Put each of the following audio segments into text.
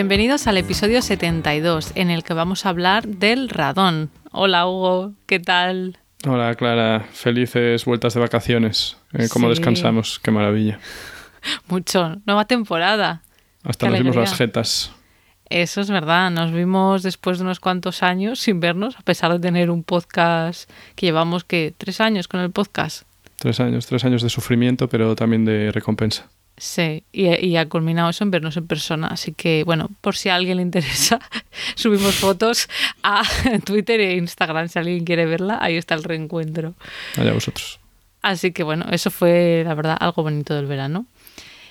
Bienvenidos al episodio 72, en el que vamos a hablar del radón. Hola Hugo, ¿qué tal? Hola Clara, felices vueltas de vacaciones. Eh, ¿Cómo descansamos? Qué maravilla. Mucho, nueva temporada. Hasta nos vimos las jetas. Eso es verdad, nos vimos después de unos cuantos años sin vernos, a pesar de tener un podcast que llevamos, que ¿Tres años con el podcast? Tres años, tres años de sufrimiento, pero también de recompensa. Sí, y, ha culminado eso en vernos en persona. Así que, bueno, por si a alguien le interesa, subimos fotos a Twitter e Instagram. Si alguien quiere verla, ahí está el reencuentro. Allá vosotros. Así que, bueno, eso fue, la verdad, algo bonito del verano.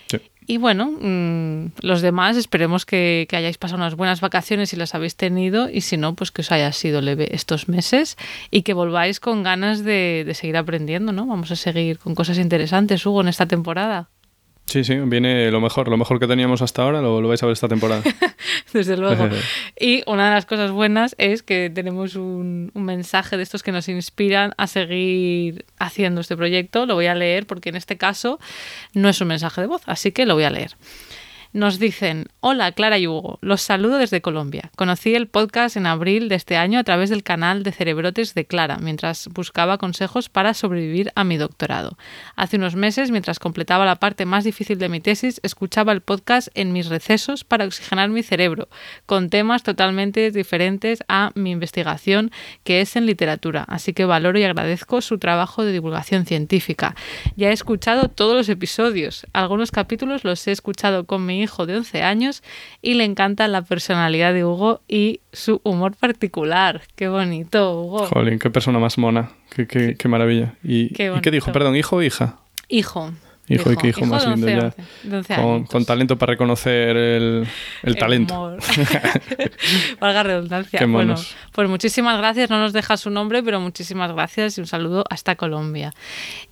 Sí. Y bueno, mm, los demás esperemos que, que, hayáis pasado unas buenas vacaciones si las habéis tenido y si no, pues que os haya sido leve estos meses y que volváis con ganas de, de seguir aprendiendo, ¿no? Vamos a seguir con cosas interesantes, Hugo, en esta temporada. Sí, sí, viene lo mejor, lo mejor que teníamos hasta ahora, lo, vais a ver esta temporada. Desde luego. y una de las cosas buenas es que tenemos un, un, mensaje de estos que nos inspiran a seguir haciendo este proyecto. Lo voy a leer porque en este caso no es un mensaje de voz, así que lo voy a leer. Nos dicen, hola Clara y Hugo, los saludo desde Colombia. Conocí el podcast en abril de este año a través del canal de Cerebrotes de Clara, mientras buscaba consejos para sobrevivir a mi doctorado. Hace unos meses, mientras completaba la parte más difícil de mi tesis, escuchaba el podcast en mis recesos para oxigenar mi cerebro, con temas totalmente diferentes a mi investigación, que es en literatura, así que valoro y agradezco su trabajo de divulgación científica. Ya he escuchado todos los episodios, algunos capítulos los he escuchado con mi hijo de 11 años y le encanta la personalidad de Hugo y su humor particular. Qué bonito, Hugo. Jolín, qué persona más mona. Qué, qué, qué maravilla. ¿Y qué, ¿Y qué dijo? Perdón, ¿hijo o hija? Hijo. Hijo, y qué hijo, más lindo ya. con, con, talento para reconocer el, el, talento. Valga redundancia. bueno, pues muchísimas gracias. No nos deja su nombre, pero muchísimas gracias y un saludo hasta Colombia.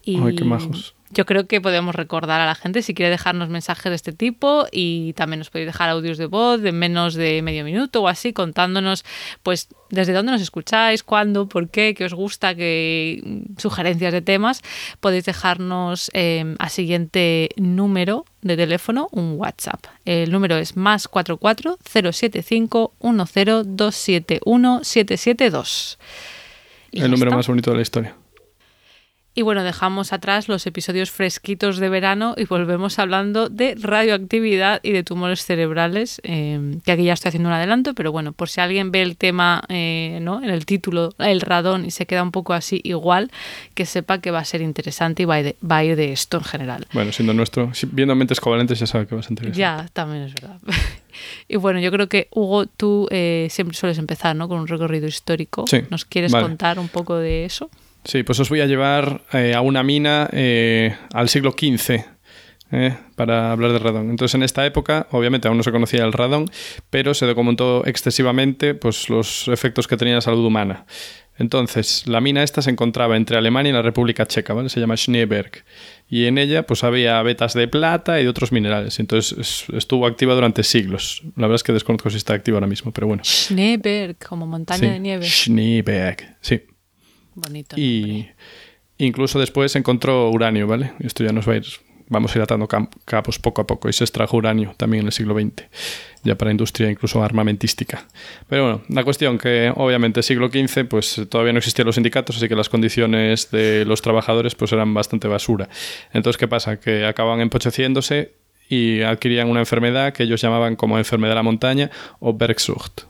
Y... Ay, qué majos yo creo que podemos recordar a la gente si quiere dejarnos mensajes de este tipo y también nos podéis dejar audios de voz de menos de medio minuto o así contándonos pues desde dónde nos escucháis, cuándo, por qué, qué os gusta, qué sugerencias de temas. Podéis dejarnos eh, a siguiente número de teléfono un WhatsApp. El número es más 44 075 10271 772. El número más bonito de la historia. Y bueno, dejamos atrás los episodios fresquitos de verano y volvemos hablando de radioactividad y de tumores cerebrales, eh, que aquí ya estoy haciendo un adelanto, pero bueno, por si alguien ve el tema eh, ¿no? en el título, el radón, y se queda un poco así igual, que sepa que va a ser interesante y va a ir de, esto en general. Bueno, siendo nuestro, viendo mentes covalentes ya sabe que va a ser interesante. Ya, también es verdad. Y bueno, yo creo que Hugo, tú eh, siempre sueles empezar ¿no? con un recorrido histórico. Sí, ¿Nos quieres contar un poco de eso? Sí, pues os voy a llevar eh, a una mina eh, al siglo XV. Eh, para hablar de radón. Entonces, en esta época, obviamente aún no se conocía el radón, pero se documentó excesivamente pues, los efectos que tenía en la salud humana. Entonces, la mina esta se encontraba entre Alemania y la República Checa, ¿vale? Se llama Schneeberg. Y en ella, pues había vetas de plata y de otros minerales. Entonces, estuvo activa durante siglos. La verdad es que desconozco si está activa ahora mismo, pero bueno. Schneeberg, como montaña de nieve. Schneeberg, sí. Bonito. Y incluso después se encontró uranio, ¿vale? Esto ya nos va a ir, vamos a ir atando capos poco a poco. Y se extrajo uranio también en el siglo XX, ya para industria incluso armamentística. Pero bueno, la cuestión que obviamente siglo XV pues todavía no existían los sindicatos, así que las condiciones de los trabajadores pues eran bastante basura. Entonces, ¿qué pasa? Que acaban empocheciéndose y adquirían una enfermedad que ellos llamaban como enfermedad de la montaña o Bergsucht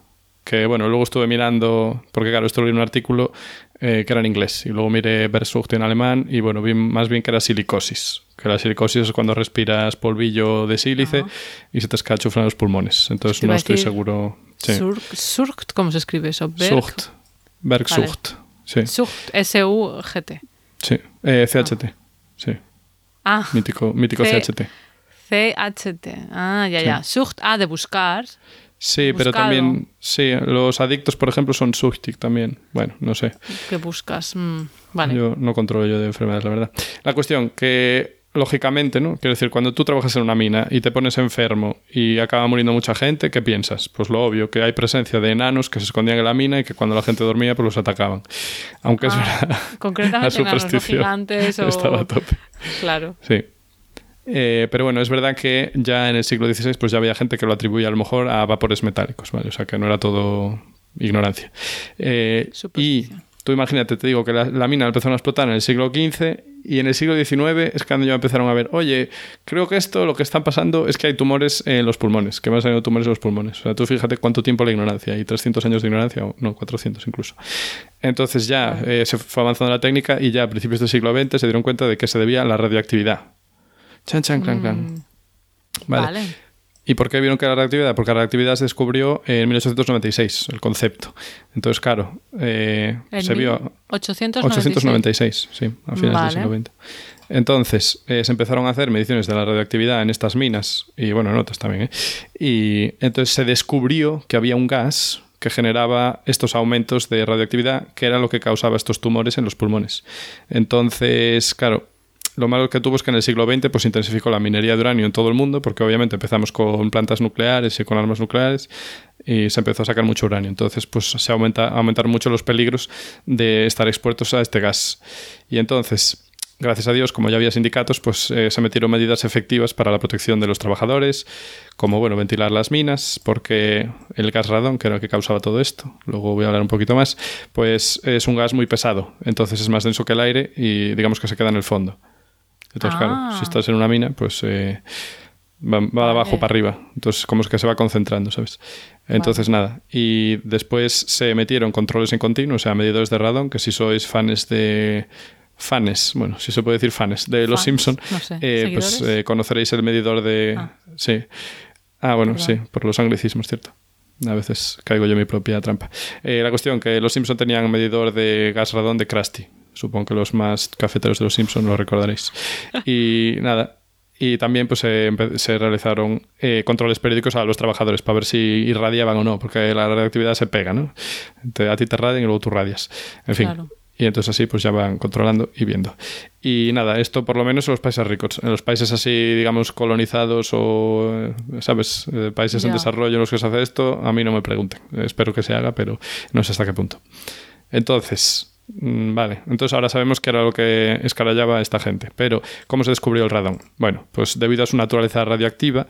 que bueno, luego estuve mirando, porque claro, esto lo leí en un artículo eh, que era en inglés, y luego miré Versucht en alemán, y bueno, vi más bien que era silicosis, que la silicosis es cuando respiras polvillo de sílice y se te escachuflan los pulmones, entonces no estoy seguro... Sí. Surgt, ¿cómo se escribe eso? Sucht, Bergsucht, sí. Sucht, S-U-G-T. Sí, eh, CHT, sí. Ah. Mítico, mítico CHT. CHT, ah, ya, ya. Sucht, ah, de buscar. Sí, pero también, sí, los adictos, por ejemplo, son súctic también. Bueno, no sé. ¿Qué buscas? Mm, vale. Yo no controlo yo de enfermedades, la verdad. La cuestión que, lógicamente, ¿no? Quiero decir, cuando tú trabajas en una mina y te pones enfermo y acaba muriendo mucha gente, ¿qué piensas? Pues lo obvio, que hay presencia de enanos que se escondían en la mina y que cuando la gente dormía, pues los atacaban. Aunque es Ah, verdad, concretamente la enanos, no superstición gigantes o- estaba a tope. Claro. Sí. Eh, pero bueno, es verdad que ya en el siglo XVI pues ya había gente que lo atribuía a lo mejor a vapores metálicos, ¿vale? O sea que no era todo ignorancia. Eh, y tú imagínate, te digo que la, la mina empezó a explotar en el siglo XV y en el siglo XIX es cuando ya empezaron a ver, oye, creo que esto lo que están pasando es que hay tumores en los pulmones, que van saliendo tumores en los pulmones. O sea, tú fíjate cuánto tiempo la ignorancia, hay 300 años de ignorancia, o no, 400 incluso. Entonces ya eh, se fue avanzando la técnica y ya a principios del siglo XX se dieron cuenta de que se debía a la radioactividad. Chan, chan, clan, clan. Mm, Vale. Vale. ¿Y por qué vieron que era la radioactividad? Porque la radioactividad se descubrió en 1896, el concepto. Entonces, claro, eh, En se vio 1896. 896, sí, a finales Vale. del siglo XX. Entonces, eh, se empezaron a hacer mediciones de la radioactividad en estas minas, y bueno, en otras también, ¿eh? Y entonces se descubrió que había un gas que generaba estos aumentos de radioactividad, que era lo que causaba estos tumores en los pulmones. Entonces, claro, lo malo que tuvo es que en el siglo XX pues, intensificó la minería de uranio en todo el mundo, porque obviamente empezamos con plantas nucleares y con armas nucleares y se empezó a sacar mucho uranio. Entonces, pues se aumenta, aumentaron mucho los peligros de estar expuestos a este gas. Y entonces, gracias a Dios, como ya había sindicatos, pues eh, se metieron medidas efectivas para la protección de los trabajadores, como bueno, ventilar las minas, porque el gas radón, que era el que causaba todo esto, luego voy a hablar un poquito más, pues es un gas muy pesado, entonces es más denso que el aire y digamos que se queda en el fondo. Entonces, Ah. claro, si estás en una mina, pues eh, va, va de abajo para arriba. Entonces, como es que se va concentrando, ¿sabes? Entonces, nada. Y después se metieron controles en continuo, o sea, medidores de radón, que si sois fans de... Fanes, bueno, si se puede decir fanes, de Los Simpson, no sé, eh, pues eh, conoceréis el medidor de... Ah. Sí. Ah, bueno, Perdón. sí, por los anglicismos, cierto. A veces caigo yo en mi propia trampa. Eh, la cuestión que los Simpson tenían un medidor de gas radón de Krusty. Supongo que los más cafeteros de los Simpson lo recordaréis. Y nada. Y también pues se, realizaron eh, controles periódicos a los trabajadores para ver si irradiaban o no, porque la radioactividad se pega, ¿no? Te- a ti te radian y luego tú radias. En fin. Claro. Y entonces así pues ya van controlando y viendo. Y nada, esto por lo menos en los países ricos. En los países así, digamos, colonizados o, eh, ¿sabes? Eh, países en desarrollo en los que se hace esto, a mí no me pregunten. Espero que se haga, pero no sé hasta qué punto. Entonces, vale. Entonces ahora sabemos que era lo que escarallaba esta gente. Pero, ¿cómo se descubrió el radón? Bueno, pues debido a su naturaleza radioactiva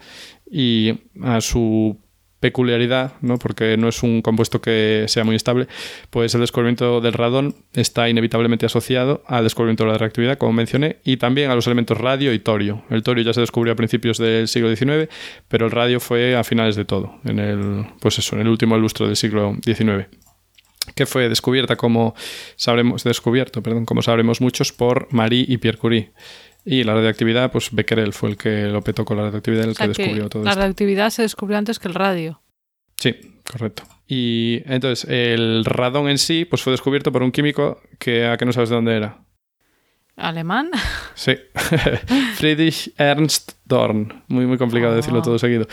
y a su peculiaridad, ¿no? porque no es un compuesto que sea muy estable, pues el descubrimiento del radón está inevitablemente asociado al descubrimiento de la radioactividad, como mencioné, y también a los elementos radio y torio. El torio ya se descubrió a principios del siglo XIX, pero el radio fue a finales de todo, en el, pues eso, en el último lustro del siglo XIX que fue descubierta como sabremos descubierto, perdón, como sabremos muchos por Marie y Pierre Curie. Y la radioactividad, pues Becquerel fue el que lo petó con la radioactividad, el O sea que que descubrió todo la esto. radioactividad se descubrió antes que el radio. Sí, correcto. Y entonces, el radón en sí, pues fue descubierto por un químico que a que no sabes de dónde era. ¿Alemán? Sí. Friedrich Ernst Dorn. Muy, muy complicado Ah. decirlo todo seguido.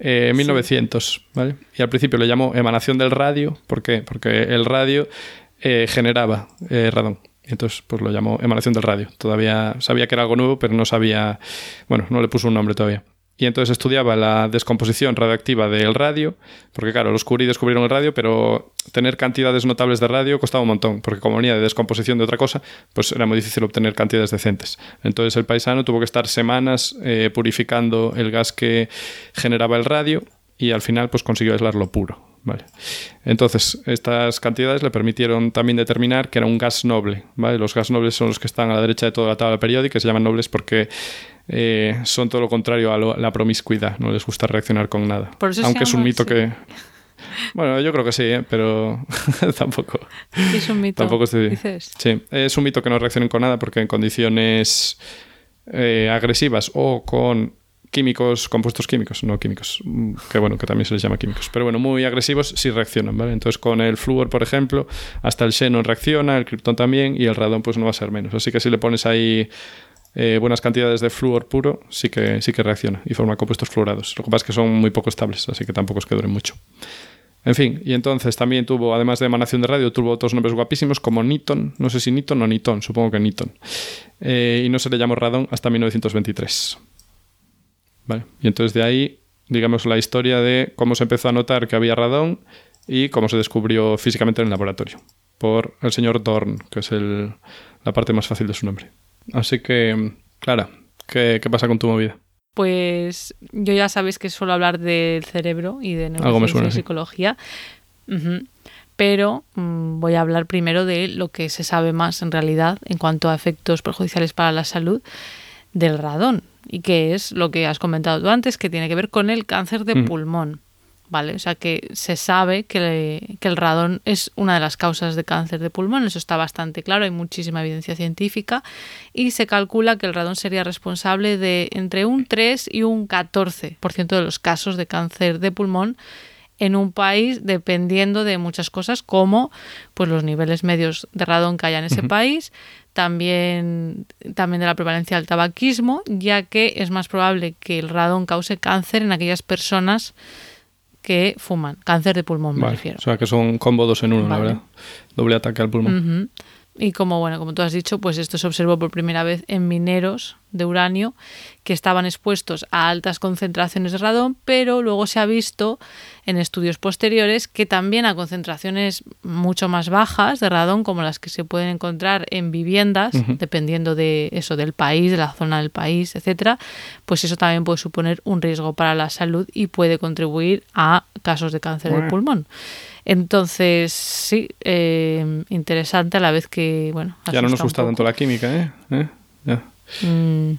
Eh, 1900, ¿vale? Y al principio le llamó emanación del radio. ¿Por qué? Porque el radio eh, generaba eh, radón. Entonces, pues lo llamó emanación del radio. Todavía sabía que era algo nuevo, pero no sabía... Bueno, no le puso un nombre todavía. Y entonces estudiaba la descomposición radioactiva del radio, porque claro, los Curie descubrieron el radio, pero tener cantidades notables de radio costaba un montón, porque como venía de descomposición de otra cosa, pues era muy difícil obtener cantidades decentes. Entonces el paisano tuvo que estar semanas eh, purificando el gas que generaba el radio y al final pues consiguió aislarlo puro. Entonces, estas cantidades le permitieron también determinar que era un gas noble. ¿vale? Los gas nobles son los que están a la derecha de toda la tabla periódica, se llaman nobles porque eh, son todo lo contrario a lo- la promiscuidad, no les gusta reaccionar con nada. Por eso se Aunque es un mito que... Bueno, yo creo que sí, ¿eh? pero tampoco. Sí, es un mito. Tampoco estoy... Dices. Sí, es un mito que no reaccionen con nada porque en condiciones eh, agresivas o con químicos, compuestos químicos, no químicos, que bueno, que también se les llama químicos, pero bueno, muy agresivos sí reaccionan, ¿vale? Entonces con el flúor, por ejemplo, hasta el xenón reacciona, el criptón también y el radón pues no va a ser menos. Así que si le pones ahí eh, buenas cantidades de flúor puro, sí que, sí que reacciona y forma compuestos fluorados. Lo que pasa es que son muy poco estables, así que tampoco es que duren mucho. En fin, y entonces también tuvo, además de emanación de radio, tuvo otros nombres guapísimos como Niton, no sé si Niton o Niton, supongo que Niton. Eh, y no se le llamó radón hasta 1923. Vale, y entonces de ahí, digamos, la historia de cómo se empezó a notar que había radón y cómo se descubrió físicamente en el laboratorio por el señor Dorn, que es el, la parte más fácil de su nombre. Así que, Clara, ¿qué, qué pasa con tu movida? Pues yo ya sabéis que suelo hablar del cerebro y de neurociencia y psicología. Pero mm, voy a hablar primero de lo que se sabe más en realidad en cuanto a efectos perjudiciales para la salud del radón. Y que es lo que has comentado tú antes, que tiene que ver con el cáncer de mm. pulmón. ¿Vale? O sea que se sabe que, el radón es una de las causas de cáncer de pulmón, eso está bastante claro, hay muchísima evidencia científica y se calcula que el radón sería responsable de entre un 3 y un 14% de los casos de cáncer de pulmón en un país dependiendo de muchas cosas como pues los niveles medios de radón que haya en ese país, también, también de la prevalencia del tabaquismo, ya que es más probable que el radón cause cáncer en aquellas personas que fuman. Cáncer de pulmón, me refiero. O sea, que son combo dos en uno, la verdad. Doble ataque al pulmón. Y como, bueno, como tú has dicho, pues esto se observó por primera vez en mineros de uranio que estaban expuestos a altas concentraciones de radón, pero luego se ha visto en estudios posteriores que también a concentraciones mucho más bajas de radón, como las que se pueden encontrar en viviendas, dependiendo de eso, del país, de la zona del país, etcétera, pues eso también puede suponer un riesgo para la salud y puede contribuir a casos de cáncer del pulmón. Entonces, sí, eh, interesante a la vez que, bueno... Ya no nos gusta tanto la química, ¿eh? ¿Eh? Ya. Mm.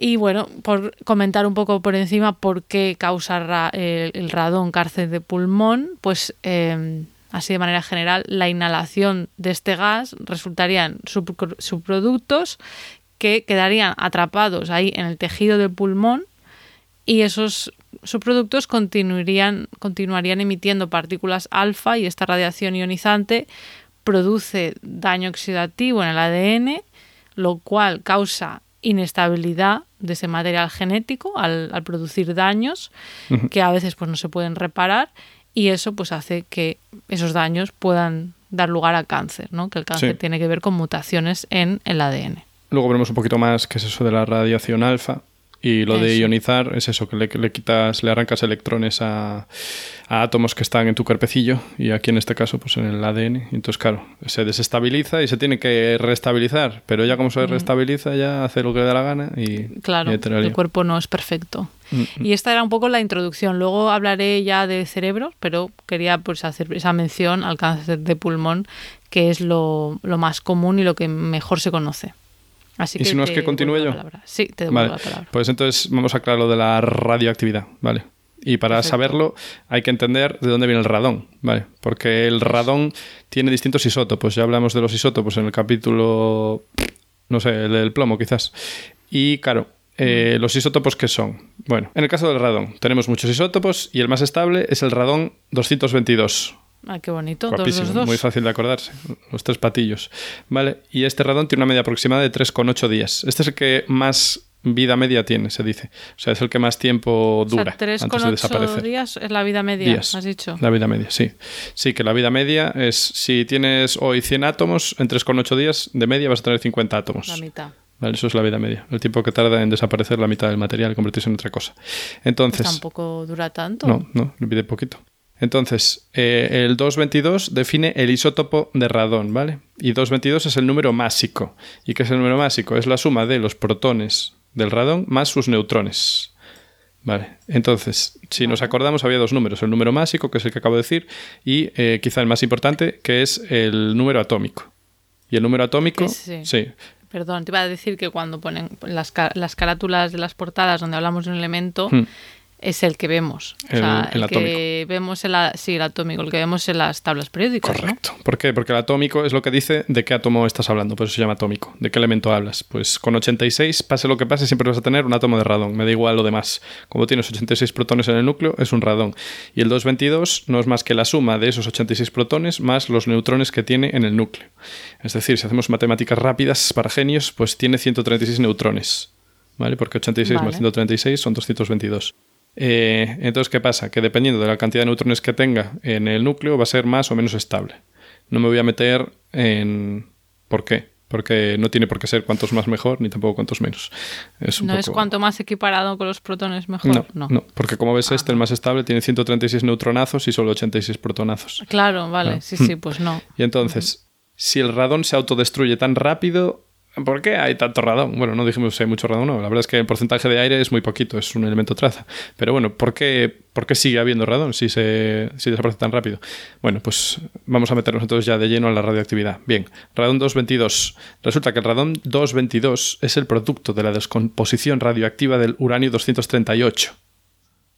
Y bueno, por comentar un poco por encima por qué causa el, radón cáncer de pulmón, pues em, así de manera general, la inhalación de este gas resultarían subproductos que quedarían atrapados ahí en el tejido del pulmón y esos subproductos continuarían, continuarían emitiendo partículas alfa y esta radiación ionizante produce daño oxidativo en el ADN lo cual causa inestabilidad de ese material genético al, producir daños que a veces pues no se pueden reparar y eso pues hace que esos daños puedan dar lugar a cáncer, ¿no? Que el cáncer tiene que ver con mutaciones en el ADN. Luego veremos un poquito más qué es eso de la radiación alfa y lo de ionizar es eso, que le, le, quitas, le arrancas electrones a, átomos que están en tu cuerpecillo y aquí en este caso pues en el ADN. entonces, claro, se desestabiliza y se tiene que restabilizar, pero ya como se restabiliza ya hace lo que le da la gana y... Claro, el cuerpo no es perfecto. Mm, mm. Y esta era un poco la introducción. Luego hablaré ya de cerebro, pero quería pues hacer esa mención al cáncer de pulmón, que es lo, lo más común y lo que mejor se conoce. ¿Y si no es que continúe yo? Sí, te devuelvo la palabra. Pues entonces vamos a aclarar lo de la radioactividad, ¿vale? Y para saberlo hay que entender de dónde viene el radón, ¿vale? Porque el radón tiene distintos isótopos. Ya hablamos de los isótopos en el capítulo, no sé, el del plomo quizás. Y claro, eh, mm. los isótopos que son. Bueno, en el caso del radón tenemos muchos isótopos y el más estable es el radón 222. Ah, qué bonito. Muy fácil de acordarse. Los tres patillos. Vale. Y este radón tiene una media aproximada de 3,8 días. Este es el que más vida media tiene, se dice. O sea, es el que más tiempo dura o sea, antes de desaparecer. días es la vida media, has dicho. La vida media, sí. Sí, que la vida media es si tienes hoy 100 átomos, en 3,8 días de media vas a tener 50 átomos. La mitad. Vale, eso es la vida media. El tiempo que tarda en desaparecer la mitad del material y convertirse en otra cosa. Entonces. Pues tampoco dura tanto. No, no, vive poquito. Entonces, eh, el 222 define el isótopo de radón, ¿vale? Y 222 es el número másico. ¿Y qué es el número másico? Es la suma de los protones del radón más sus neutrones. Vale, entonces, si nos acordamos, había dos números: el número másico, que es el que acabo de decir, y eh, quizá el más importante, que es el número atómico. Y el número atómico, sí. Perdón, te iba a decir que cuando ponen las, carátulas de las portadas donde hablamos de un elemento, hmm es el que vemos. El- o sea, el el, que vemos en la, sí, el atómico, el que vemos en las tablas periódicas. ¿no? Correcto. ¿Por qué? Porque el atómico es lo que dice de qué átomo estás hablando, por eso se llama atómico. ¿De qué elemento hablas? Pues con 86, pase lo que pase, siempre vas a tener un átomo de radón. Me da igual lo demás. Como tienes 86 protones en el núcleo, es un radón. Y el 222 no es más que la suma de esos 86 protones más los neutrones que tiene en el núcleo. Es decir, si hacemos matemáticas rápidas para genios, pues tiene 136 neutrones. ¿Vale? Porque 86 más Vale. 136 son 222. Eh, entonces, ¿qué pasa? Que dependiendo de la cantidad de neutrones que tenga en el núcleo, va a ser más o menos estable. No me voy a meter en... ¿Por qué? Porque no tiene por qué ser cuantos más mejor, ni tampoco cuantos menos. Es No es cuanto más equiparado con los protones mejor. No, No. no, porque como ves este, el más estable, tiene 136 neutronazos y solo 86 protonazos. Claro, vale, Claro. sí, sí, pues no. Y entonces, si el radón se autodestruye tan rápido, ¿por qué hay tanto radón? Bueno, no dijimos si hay mucho radón, no. La verdad es que el porcentaje de aire es muy poquito, es un elemento traza. Pero bueno, ¿por qué, por qué sigue habiendo radón si, se, si desaparece tan rápido? Bueno, pues vamos a meternos entonces ya de lleno a la radioactividad. Bien, radón 222. Resulta que el radón 222 es el producto de la descomposición radioactiva del uranio 238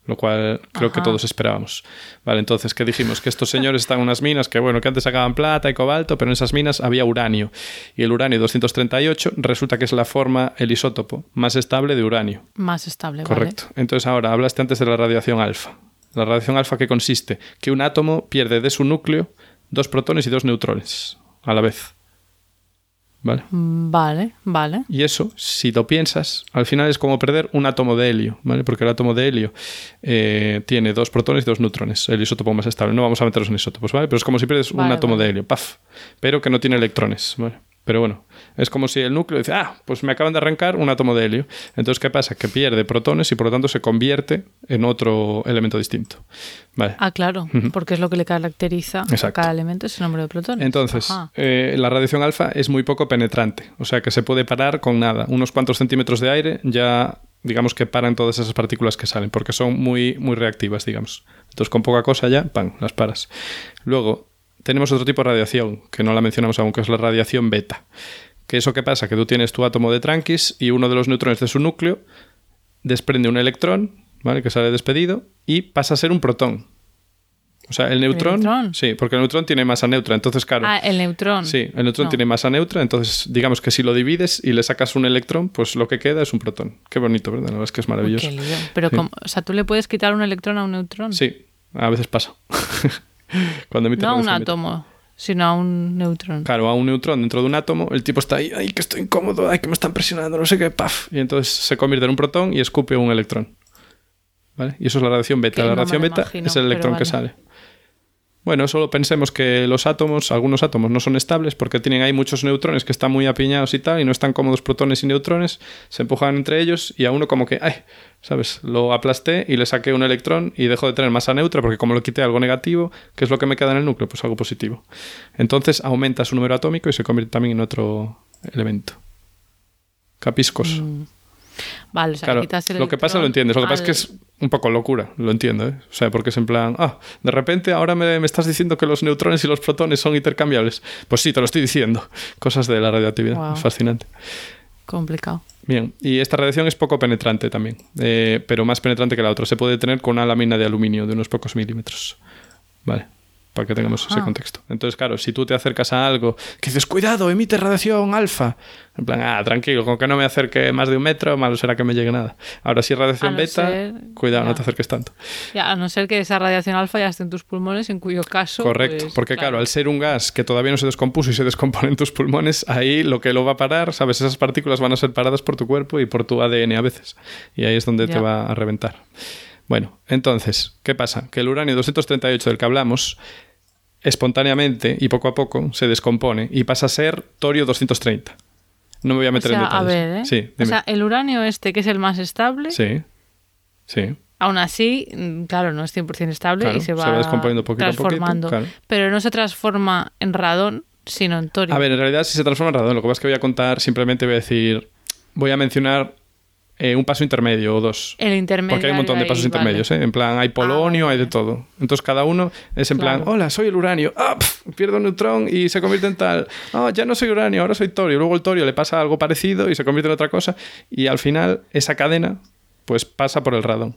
lo cual creo que todos esperábamos. Vale, entonces, ¿qué dijimos? Que estos señores están en unas minas que, bueno, que antes sacaban plata y cobalto, pero en esas minas había uranio. Y el uranio 238 resulta que es la forma, el isótopo más estable de uranio. Más estable, Correcto. Entonces, ahora, hablaste antes de la radiación alfa. La radiación alfa, ¿qué consiste? Que un átomo pierde de su núcleo dos protones y dos neutrones a la vez. ¿Vale? Vale. Vale. Y eso, si lo piensas, al final es como perder un átomo de helio, ¿vale? Porque el átomo de helio eh, tiene dos protones y dos neutrones, el isótopo más estable. No vamos a meterlos en isótopos, ¿vale? Pero es como si pierdes un átomo vale. de helio, ¡paf! Pero que no tiene electrones, ¿vale? Pero bueno, es como si el núcleo dice, ah, pues me acaban de arrancar un átomo de helio. Entonces, ¿qué pasa? Que pierde protones y por lo tanto se convierte en otro elemento distinto. Vale. Ah, claro, porque es lo que le caracteriza a cada elemento, es el nombre de protones. Entonces, eh, la radiación alfa es muy poco penetrante, o sea que se puede parar con nada. Unos cuantos centímetros de aire ya, digamos que paran todas esas partículas que salen, porque son muy, muy reactivas, digamos. Entonces, con poca cosa ya, ¡pam!, las paras. Luego, tenemos otro tipo de radiación, que no la mencionamos aún, que es la radiación beta. ¿Qué eso qué pasa? Que tú tienes tu átomo de tranquis y uno de los neutrones de su núcleo desprende un electrón, ¿vale? Que sale despedido y pasa a ser un protón. O sea, el neutrón, neutrón? sí, porque el neutrón tiene masa neutra, entonces claro, Ah, el neutrón. Sí, el neutrón No. tiene masa neutra, entonces digamos que si lo divides y le sacas un electrón, pues lo que queda es un protón. Qué bonito, ¿verdad? La verdad es que es Uy, maravilloso. qué lío. Pero, Sí. como- o sea, tú le puedes quitar un electrón a un neutrón. Sí, a veces pasa. Cuando emite No a un átomo, sino a un neutrón. Claro, a un neutrón dentro de un átomo, el tipo está ahí, ay, que estoy incómodo, ay, que me están presionando, no sé qué, paf. Y entonces se convierte en un protón y escupe un electrón. ¿Vale? Y eso es la radiación beta. Que la no radiación beta imagino, es el electrón que sale. Bueno, solo pensemos que los átomos, algunos átomos no son estables porque tienen ahí muchos neutrones que están muy apiñados y tal, y no están cómodos protones y neutrones, se empujan entre ellos y a uno como que, ay, ¿sabes? Lo aplasté y le saqué un electrón y dejó de tener masa neutra porque como lo quité algo negativo, ¿qué es lo que me queda en el núcleo? Pues algo positivo. Entonces aumenta su número atómico y se convierte también en otro elemento. Capiscos. Mm. Vale, o sea, Claro, quitas el lo que pasa lo entiendes. Lo que pasa es que es un poco locura, lo entiendo, ¿eh? O sea, porque es en plan, ah, de repente ahora me, me estás diciendo que los neutrones y los protones son intercambiables. Pues sí, te lo estoy diciendo. Cosas de la radioactividad. Wow. Es fascinante. Complicado. Bien, y esta radiación es poco penetrante también, eh, pero más penetrante que la otra. Se puede tener con una lámina de aluminio de unos pocos milímetros. Vale, para que tengamos ese contexto. Entonces, claro, si tú te acercas a algo que dices, cuidado, emite radiación alfa. En plan, ah, tranquilo, con que no me acerque más de un metro, malo será que me llegue nada. Ahora, si es radiación no beta, ser- cuidado, no te acerques tanto. Ya, a no ser que esa radiación alfa ya esté en tus pulmones, en cuyo caso. Correcto, pues, porque claro. al ser un gas que todavía no se descompuso y se descompone en tus pulmones, ahí lo que lo va a parar, sabes, esas partículas van a ser paradas por tu cuerpo y por tu ADN a veces. Y ahí es donde te va a reventar. Bueno, entonces, ¿qué pasa? Que el uranio 238 del que hablamos espontáneamente y poco a poco se descompone y pasa a ser torio 230. No me voy a O meter sea, en a detalles. ver, ¿eh? Sí, o sea, el uranio este, que es el más estable, sí. Sí. aún así, mm, claro, no es 100% estable Claro, y se se va, va descomponiendo poquito a poquito, transformando. claro. Pero no se transforma en radón, sino en torio. A ver, en realidad sí se transforma en radón. Lo que pasa es que voy a contar, simplemente voy a decir, voy a mencionar eh, un paso intermedio o dos. el intermedio. Porque hay un montón de pasos intermedios, ¿eh? En plan, hay polonio, vale, hay de todo. Entonces cada uno es en plan, hola, soy el uranio. Ah, pf, pierdo un neutrón y se convierte en tal. Ah, ya no soy uranio, ahora soy torio. Luego el torio le pasa algo parecido y se convierte en otra cosa. Y al final esa cadena, pues pasa por el radón.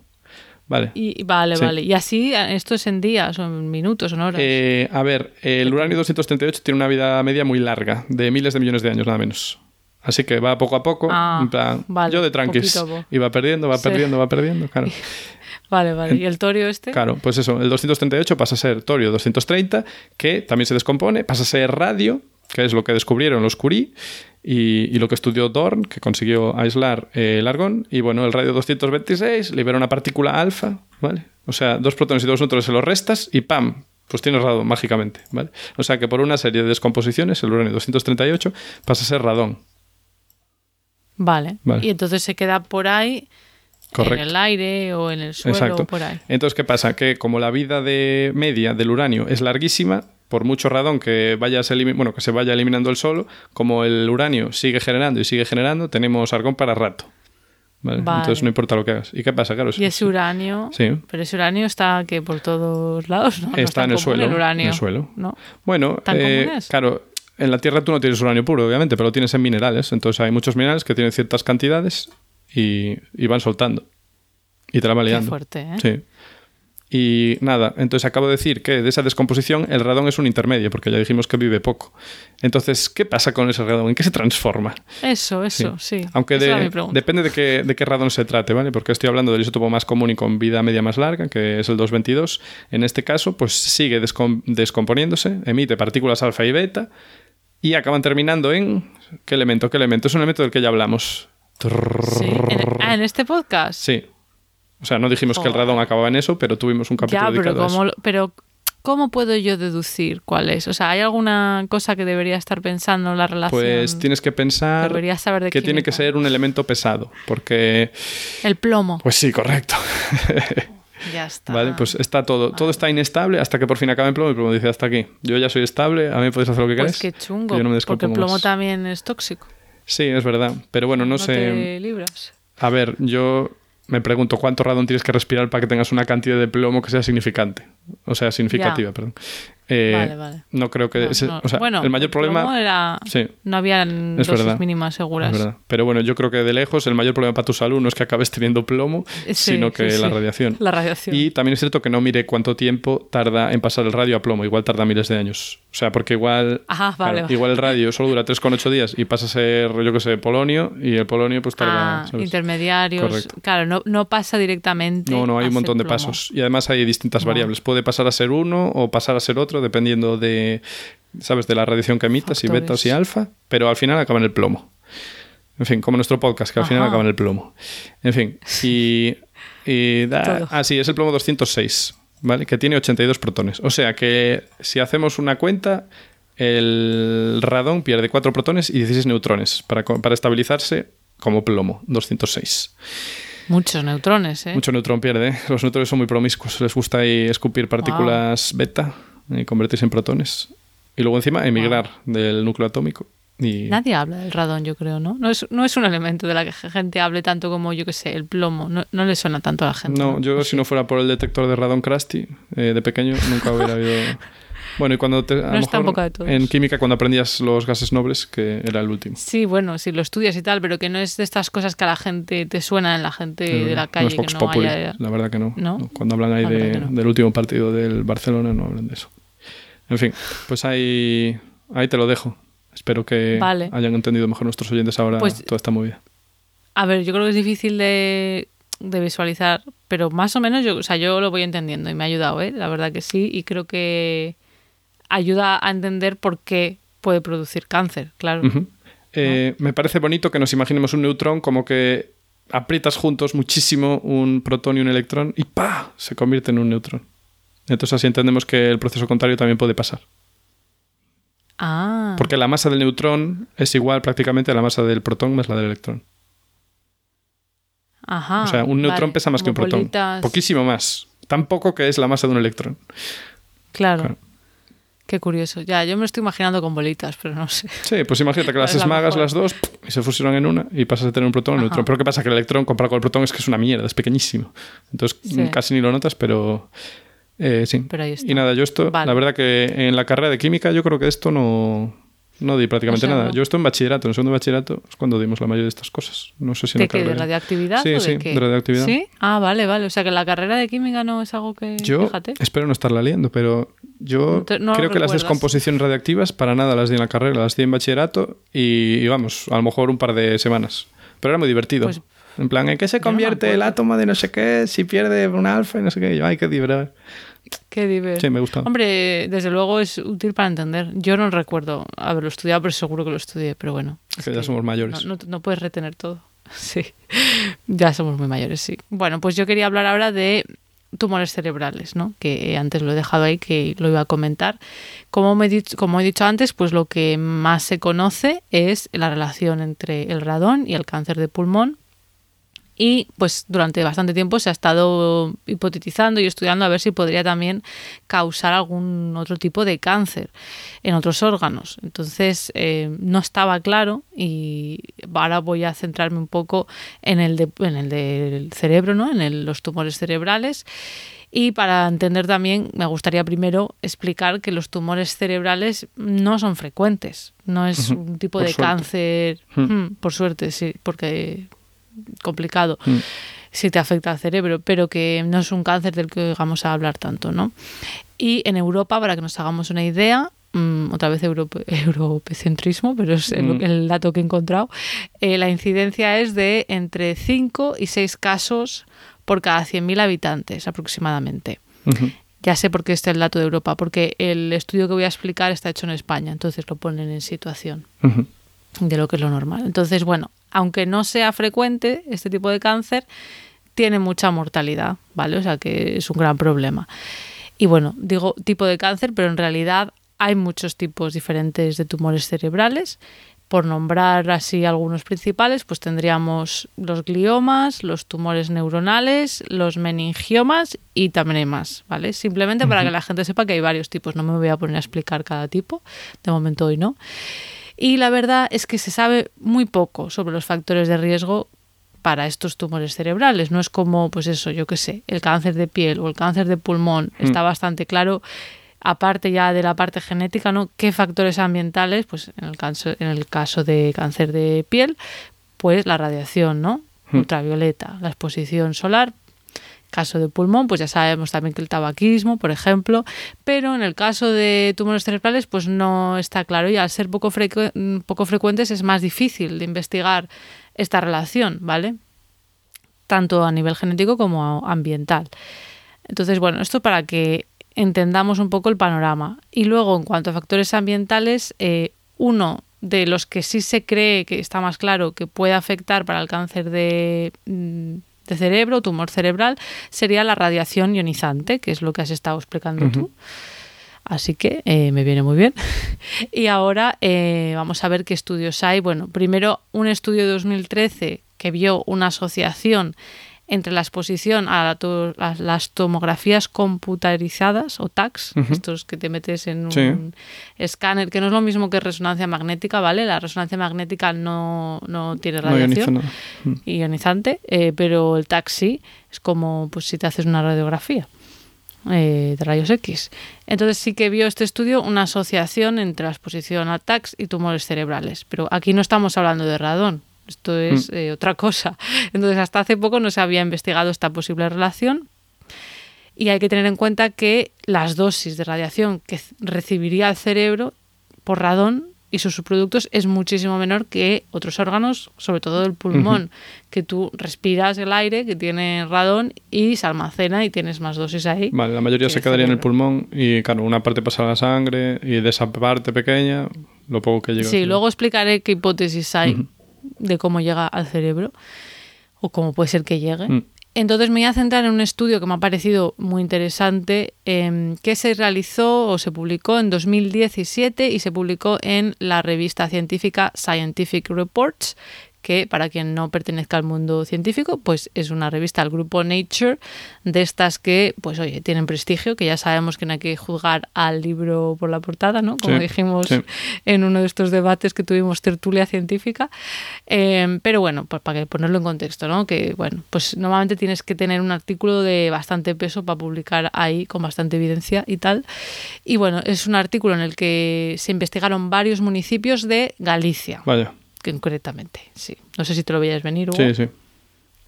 Vale. Y, vale, Sí. vale. Y así, esto es en días o en minutos o en horas. Eh, a ver, el uranio 238 tiene una vida media muy larga, de miles de millones de años, nada menos. Así que va poco a poco, Ah, en plan, vale, yo de tranquis. poquito. Y va perdiendo, va Sí. perdiendo, va perdiendo, claro. Vale, vale. ¿Y el torio este? Claro, pues eso, el 238 pasa a ser torio 230, que también se descompone, pasa a ser radio, que es lo que descubrieron los Curie, y, y lo que estudió Dorn, que consiguió aislar eh, el argón, y bueno, el radio 226 libera una partícula alfa, ¿vale? O sea, dos protones y dos neutrones se los restas y ¡pam! Pues tienes radón mágicamente, ¿vale? O sea que por una serie de descomposiciones, el uranio 238 pasa a ser radón. Vale. Vale. Y entonces se queda por ahí Correcto. en el aire o en el suelo Exacto. o por ahí. Entonces, ¿qué pasa? Que como la vida de media del uranio es larguísima, por mucho radón que, vaya bueno, que se vaya eliminando el solo, como el uranio sigue generando y sigue generando, tenemos argón para rato. ¿Vale? Vale. Entonces no importa lo que hagas. ¿Y qué pasa? Claro, Y ese uranio, Sí. pero ese uranio está que por todos lados, ¿no? No es Está en el suelo, El uranio, en el suelo. ¿no? Bueno, ¿Tan eh, común es? claro, en la Tierra tú no tienes uranio puro, obviamente, pero lo tienes en minerales. Entonces hay muchos minerales que tienen ciertas cantidades y, y van soltando. Y te la va Qué liando. fuerte, ¿eh? Sí. Y nada, entonces acabo de decir que de esa descomposición el radón es un intermedio, porque ya dijimos que vive poco. Entonces, ¿qué pasa con ese radón? ¿En qué se transforma? Eso, eso, sí. Aunque de- depende de qué, de qué radón se trate, ¿vale? Porque estoy hablando del isótopo más común y con vida media más larga, que es el 222. En este caso, pues sigue descom- descomponiéndose, emite partículas alfa y beta y acaban terminando en... ¿Qué elemento? ¿Qué elemento? Es un elemento del que ya hablamos. Sí. En- ah, en este podcast. Sí. O sea, no dijimos que el radón acababa en eso, pero tuvimos un capítulo ya, pero dedicado a eso. ¿cómo, lo- pero ¿cómo puedo yo deducir cuál es? O sea, ¿hay alguna cosa que debería estar pensando en la relación? Pues tienes que pensar Deberías saber de que tiene que ser un elemento pesado, porque... El plomo. Pues sí, correcto. ya está. Vale, pues está todo, todo está inestable hasta que por fin acaba en plomo y el plomo dice hasta aquí. Yo ya soy estable, a mí podéis hacer lo que Pues queráis. qué chungo. yo no me porque el plomo más. también es tóxico. Sí, es verdad. Pero bueno, no, sé. te libras. A ver, yo me pregunto cuánto radón tienes que respirar para que tengas una cantidad de plomo que sea significante. O sea, significativa, Ya. perdón. Eh, Vale, vale. No creo que. No, ese- no. o sea, bueno, el mayor problema. era... Sí. No había Es dosis verdad. mínimas seguras. Pero bueno, yo creo que de lejos el mayor problema para tu salud no es que acabes teniendo plomo, Sí, sino que sí, la radiación. La radiación. Y también es cierto que no mire cuánto tiempo tarda en pasar el radio a plomo. Igual tarda miles de años. O sea, porque igual, Ajá, vale, vale. igual el radio solo dura 3,8 días y pasa a ser, yo que sé, polonio. Y el polonio pues tarda... Ah, intermediarios. Correcto. Claro, no, no pasa directamente. No, no, hay un montón de plomo. pasos. Y además hay distintas No. variables. Puede pasar a ser uno o pasar a ser otro, dependiendo de, ¿sabes? De la radiación que emita, si beta o si alfa. Pero al final acaba en el plomo. En fin, como nuestro podcast, que al final acaba en el plomo. En fin, y... y da- ah, sí, es el plomo 206, ¿vale? Que tiene 82 protones. O sea que si hacemos una cuenta, el radón pierde 4 protones y 16 neutrones para, para estabilizarse como plomo, 206. Muchos neutrones, ¿eh? Mucho neutrón pierde. ¿eh? Los neutrones son muy promiscuos. Les gusta ahí escupir partículas beta y convertirse en protones. Y luego encima emigrar del núcleo atómico. Y... Nadie habla del radón, yo creo, ¿no? No es, no es un elemento de la que la gente hable tanto como, yo que sé, el plomo. No, no le suena tanto a la gente. No, yo si no fuera por el detector de radón Krusty eh, de pequeño nunca hubiera habido... Bueno, y cuando te, a No está mejor de todos. en química cuando aprendías los gases nobles, que era el último. Sí, bueno, si lo estudias y tal, pero que no es de estas cosas que a la gente te suena en la gente de la calle. no es Vox que no Populi, haya... la verdad que no. ¿No? Cuando hablan ahí de- del último partido del Barcelona no hablan de eso. En fin, pues ahí, ahí te lo dejo. Espero que Vale. hayan entendido mejor nuestros oyentes ahora Pues- toda esta movida. A ver, yo creo que es difícil de, de visualizar, pero más o menos yo, o sea, yo lo voy entendiendo y me ha ayudado, ¿eh? La verdad que sí, y creo que ayuda a entender por qué puede producir cáncer, claro. Eh, Me parece bonito que nos imaginemos un neutrón como que aprietas juntos muchísimo un protón y un electrón y ¡pa! se convierte en un neutrón. Entonces así entendemos que el proceso contrario también puede pasar. Ah, Porque la masa del neutrón es igual prácticamente a la masa del protón más la del electrón. ajá. o sea, un neutrón vale, pesa más que un protón. bolitas. Poquísimo más. Tan poco que es la masa de un electrón. Claro. Claro. Qué curioso. Ya, yo me lo estoy imaginando con bolitas, pero no sé. Sí, pues imagínate que las Es la esmagas las dos y se fusionan en una y pasas a tener un protón y un neutrón. Pero ¿qué pasa? Que el electrón comparado con el protón es que es una mierda, es pequeñísimo. Entonces Sí. mm, casi ni lo notas, pero eh, sí. Pero ahí está. Y nada, yo esto, Vale. la verdad que en la carrera de química yo creo que esto no, no di prácticamente O sea, nada. no. Yo estoy en bachillerato, en segundo de bachillerato es cuando dimos la mayoría de estas cosas. No sé si en ¿De la qué? ¿De radioactividad Sí, o de sí, qué? de radioactividad. ¿Sí? Ah, vale, vale. O sea que la carrera de química no es algo que... Yo Fíjate. espero no estarla leyendo, pero yo No no creo que las descomposiciones radiactivas para nada las di en la carrera, las di en bachillerato y, y vamos, a lo mejor un par de semanas. Pero era muy divertido. Pues- en plan, ¿en qué se no convierte el átomo de no sé qué si pierde un alfa y no sé qué? Yo, ay, qué divertido. Qué divertido. Sí, me gusta. Hombre, desde luego es útil para entender. Yo no recuerdo haberlo estudiado, pero seguro que lo estudié. Pero bueno. es Que ya somos mayores. No, no- no puedes retener todo. Sí. Ya somos muy mayores, sí. Bueno, pues yo quería hablar ahora de tumores cerebrales, ¿no? Que antes lo he dejado ahí, que lo iba a comentar. Como, me he dicho, como he dicho antes, pues lo que más se conoce es la relación entre el radón y el cáncer de pulmón. Y pues durante bastante tiempo se ha estado hipotetizando y estudiando a ver si podría también causar algún otro tipo de cáncer en otros órganos. Entonces eh, no estaba claro y ahora voy a centrarme un poco en el, de- en el del cerebro, ¿no? en el- los tumores cerebrales. Y para entender también, me gustaría primero explicar que los tumores cerebrales no son frecuentes. No es un tipo por de suerte. cáncer, Mm. mm, por suerte, sí, porque complicado Mm. si te afecta al cerebro, pero que no es un cáncer del que vamos a hablar tanto, ¿no? Y en Europa, para que nos hagamos una idea, mm, otra vez europe- europecentrismo, pero es el, Mm. el dato que he encontrado, eh, la incidencia es de entre 5 y 6 casos por cada 100.000 habitantes aproximadamente. Ya sé por qué está el dato de Europa, porque el estudio que voy a explicar está hecho en España, entonces lo ponen en situación de lo que es lo normal. Entonces, bueno, aunque no sea frecuente este tipo de cáncer, tiene mucha mortalidad, ¿vale? O sea que es un gran problema. Y bueno, digo tipo de cáncer, pero en realidad hay muchos tipos diferentes de tumores cerebrales. Por nombrar así algunos principales, pues tendríamos los gliomas, los tumores neuronales, los meningiomas y también hay más, ¿vale? Simplemente para que la gente sepa que hay varios tipos. No me voy a poner a explicar cada tipo, de momento hoy no. Y la verdad es que se sabe muy poco sobre los factores de riesgo para estos tumores cerebrales. No es como, pues eso, yo qué sé, el cáncer de piel o el cáncer de pulmón. Está bastante claro, aparte ya de la parte genética, ¿no? ¿Qué factores ambientales? Pues en el caso, en el caso de cáncer de piel, pues la radiación, ¿no? Hmm. Ultravioleta, la exposición solar, caso de pulmón, pues ya sabemos también que el tabaquismo, por ejemplo, pero en el caso de tumores cerebrales, pues no está claro y al ser poco, frecu- poco frecuentes es más difícil de investigar esta relación, ¿vale? Tanto a nivel genético como ambiental. Entonces, bueno, esto para que entendamos un poco el panorama. Y luego, en cuanto a factores ambientales, eh, uno de los que sí se cree que está más claro que puede afectar para el cáncer de, mm, de cerebro, tumor cerebral, sería la radiación ionizante, que es lo que has estado explicando tú. Así que eh, me viene muy bien. y ahora eh, vamos a ver qué estudios hay. Bueno, primero un estudio de 2013 que vio una asociación entre la exposición a, la to- a las tomografías computarizadas o TACs, estos que te metes en un Sí. escáner, que no es lo mismo que resonancia magnética, ¿vale? La resonancia magnética no, no tiene No ioniza radiación. Mm. ionizante, eh, pero el TAC sí, es como pues si te haces una radiografía eh, de rayos X. Entonces sí que vio este estudio una asociación entre la exposición a TACs y tumores cerebrales, pero aquí no estamos hablando de radón. Esto es eh, otra cosa. Entonces, hasta hace poco no se había investigado esta posible relación y hay que tener en cuenta que las dosis de radiación que recibiría el cerebro por radón y sus subproductos es muchísimo menor que otros órganos, sobre todo el pulmón, que tú respiras el aire que tiene radón y se almacena y tienes más dosis ahí. Vale, la mayoría que se quedaría en el pulmón y, claro, una parte pasa a la sangre y de esa parte pequeña, lo poco que llega. Sí, luego explicaré qué hipótesis hay. De cómo llega al cerebro o cómo puede ser que llegue. Mm. Entonces me voy a centrar en un estudio que me ha parecido muy interesante, em, que se realizó o se publicó en 2017 y se publicó en la revista científica Scientific Reports, que para quien no pertenezca al mundo científico, pues es una revista del grupo Nature, de estas que, pues oye, tienen prestigio, que ya sabemos que no hay que juzgar al libro por la portada, ¿no? Como Sí, dijimos sí. en uno de estos debates que tuvimos tertulia científica. Eh, pero bueno, pues para ponerlo en contexto, ¿no? Que bueno, pues normalmente tienes que tener un artículo de bastante peso para publicar ahí con bastante evidencia y tal. Y bueno, es un artículo en el que se investigaron varios municipios de Galicia, Vaya. Concretamente. Sí. No sé si te lo veías venir, Hugo. Sí, sí.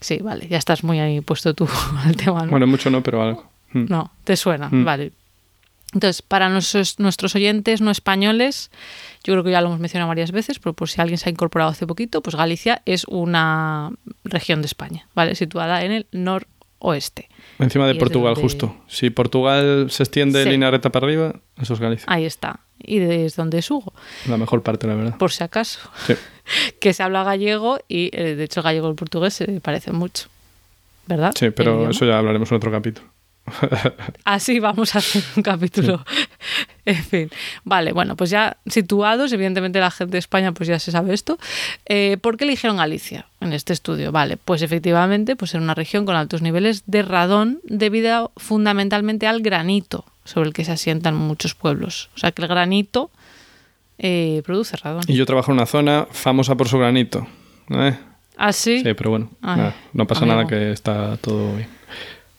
Sí, vale, ya estás muy ahí puesto tú al tema, ¿no? Bueno, mucho no, pero algo. Mm. No, te suena, Mm. vale. Entonces, para nuestros, nuestros oyentes no españoles, yo creo que ya lo hemos mencionado varias veces, pero por si alguien se ha incorporado hace poquito, pues Galicia es una región de España, ¿vale? Situada en el noroeste. Encima de es Portugal, donde- justo. Si Portugal se extiende Sí. línea recta para arriba, eso es Galicia. Ahí está. Y desde donde es Hugo, La mejor parte, la verdad. por si acaso. Sí. Que se habla gallego y, eh, de hecho, el gallego y el portugués se parecen mucho. ¿Verdad? Sí, pero eso ya hablaremos en otro capítulo. Así vamos a hacer un capítulo. En fin. Vale, bueno, pues ya situados, evidentemente la gente de España pues ya se sabe esto. Eh, ¿Por qué eligieron Galicia en este estudio? Vale, pues efectivamente, pues era una región con altos niveles de radón debido fundamentalmente al granito sobre el que se asientan muchos pueblos. O sea que el granito eh, produce radón. Y yo trabajo en una zona famosa por su granito. ¿eh? ¿Ah, sí? Sí, pero bueno, Ay, nada, no pasa amigo. nada que está todo bien.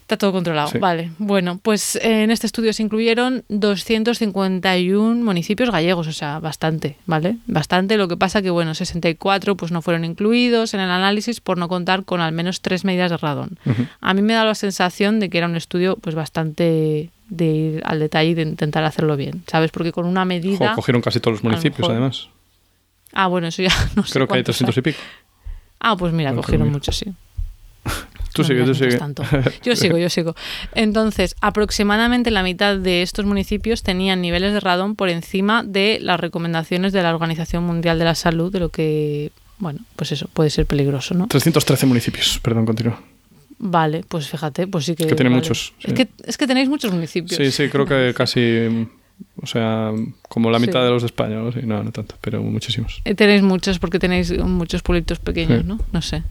Está todo controlado. Sí. Vale. Bueno, pues eh, en este estudio se incluyeron 251 municipios gallegos, o sea, bastante, ¿vale? Bastante. Lo que pasa que, bueno, 64 pues no fueron incluidos en el análisis por no contar con al menos tres medidas de radón. A mí me da la sensación de que era un estudio pues bastante de ir al detalle y de intentar hacerlo bien, ¿sabes? Porque con una Jo, medida... cogieron casi todos los lo municipios, además. Ah, bueno, eso ya no sé Creo que hay cuántos 300 y pico. Ah, pues mira, cogieron muchos, sí. Tú No sigue, tú sigue. tanto. Yo sigo, yo sigo. Entonces, aproximadamente la mitad de estos municipios tenían niveles de radón por encima de las recomendaciones de la Organización Mundial de la Salud, de lo que, bueno, pues eso, puede ser peligroso, ¿no? 313 municipios, perdón, continúa. Vale, pues fíjate, pues sí que... Es que tiene vale. muchos, sí. Es, que, es que tenéis muchos municipios. Sí, sí, creo que casi, o sea, como la mitad Sí. de los de España, o algo así. no, no tanto, pero muchísimos. Eh, Tenéis muchos porque tenéis muchos pueblitos pequeños, Sí. ¿no? No sé.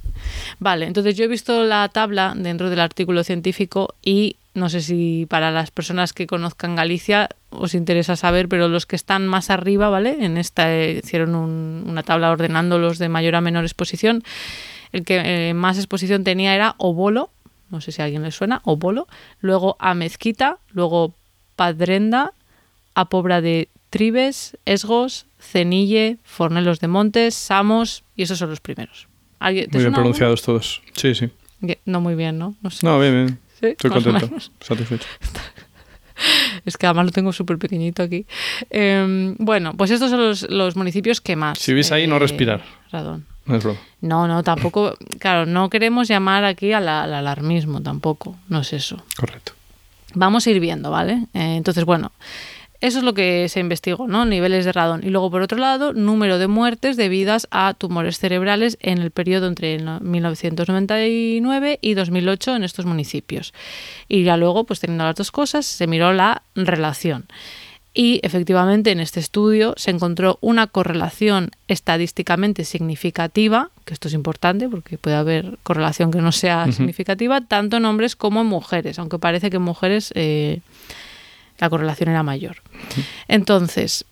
Vale, entonces yo he visto la tabla dentro del artículo científico y no sé si para las personas que conozcan Galicia os interesa saber, pero los que están más arriba, ¿vale? En esta eh, hicieron un- una tabla ordenándolos de mayor a menor exposición. El que eh, más exposición tenía era Obolo, no sé si a alguien le suena, Obolo, luego a Mezquita, luego Padrenda, a Pobra de Tribes, Esgos, Cenille, Fornelos de Montes, Samos, y esos son los primeros. ¿Alguien- te Muy bien alguno? pronunciados todos. Sí, sí. No muy bien, ¿no? No sé. No, bien, bien. Sí, Estoy contento, satisfecho. Es que además lo tengo súper pequeñito aquí. Eh, bueno, pues estos son los, los municipios que más. Si vivís ahí, no respirar. Radón. No es broma. No, no, tampoco. Claro, no queremos llamar aquí al, al alarmismo tampoco. No es eso. Correcto. Vamos a ir viendo, ¿vale? Eh, entonces, bueno, eso es lo que se investigó, ¿no? Niveles de radón. Y luego, por otro lado, número de muertes debidas a tumores cerebrales en el periodo entre no- 1999 y 2008 en estos municipios. Y ya luego, pues teniendo las dos cosas, se miró la relación. Y efectivamente en este estudio se encontró una correlación estadísticamente significativa, que esto es importante porque puede haber correlación que no sea significativa, tanto en hombres como en mujeres, aunque parece que en mujeres eh, la correlación era mayor. Entonces,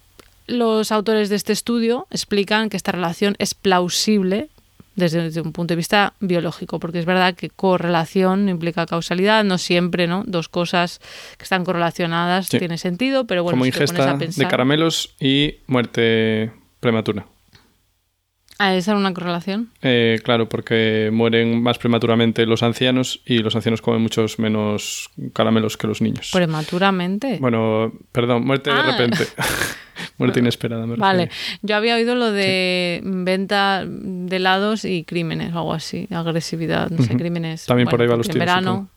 los autores de este estudio explican que esta relación es plausible desde, desde un punto de vista biológico, porque es verdad que correlación implica causalidad, no siempre, ¿no? Dos cosas que están correlacionadas Sí. tiene sentido, pero bueno, Como si te pones ingesta a pensar... de caramelos y muerte prematura. Ah, ¿esa era una correlación? Eh, claro, porque mueren más prematuramente los ancianos y los ancianos comen muchos menos caramelos que los niños. Prematuramente. Bueno, perdón, muerte Ah. de repente. muerte inesperada, me Vale, yo había oído lo de venta de helados y crímenes o algo así, agresividad, no sé, crímenes. También por ahí va los En verano.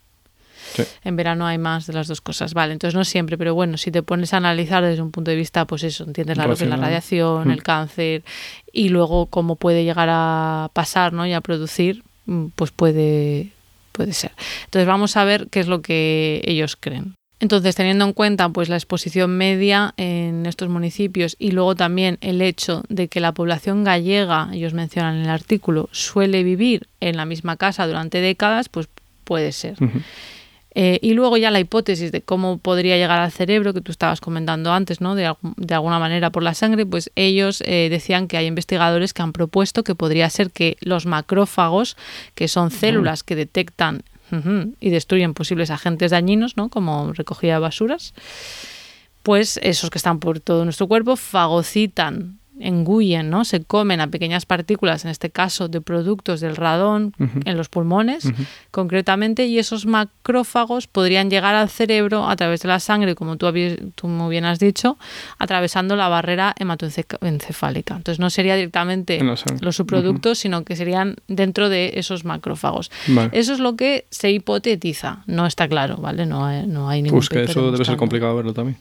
Sí. en verano hay más de las dos cosas. Vale, entonces no siempre, pero bueno, si te pones a analizar desde un punto de vista, pues eso, entiendes la, lo que es la Racional. radiación, Mm. el cáncer y luego cómo puede llegar a pasar, ¿no? Y a producir, mm, pues puede, puede ser. Entonces vamos a ver qué es lo que ellos creen. Entonces, teniendo en cuenta pues la exposición media en estos municipios y luego también el hecho de que la población gallega, ellos mencionan en el artículo, suele vivir en la misma casa durante décadas, pues puede ser. Eh, y luego ya la hipótesis de cómo podría llegar al cerebro, que tú estabas comentando antes, ¿no? De, de alguna manera por la sangre, pues ellos eh, decían que hay investigadores que han propuesto que podría ser que los macrófagos, que son células que detectan y destruyen posibles agentes dañinos, ¿no? como recogida de basuras, pues esos que están por todo nuestro cuerpo fagocitan engullen, ¿no? Se comen a pequeñas partículas, en este caso de productos del radón, en los pulmones, concretamente, y esos macrófagos podrían llegar al cerebro a través de la sangre, como tú, tú muy bien has dicho, atravesando la barrera hematoencefálica. Entonces no sería directamente los subproductos, sino que serían dentro de esos macrófagos. Eso es lo que se hipotetiza. No está claro, ¿vale? No hay, no hay ningún Pues que eso debe ser complicado verlo también.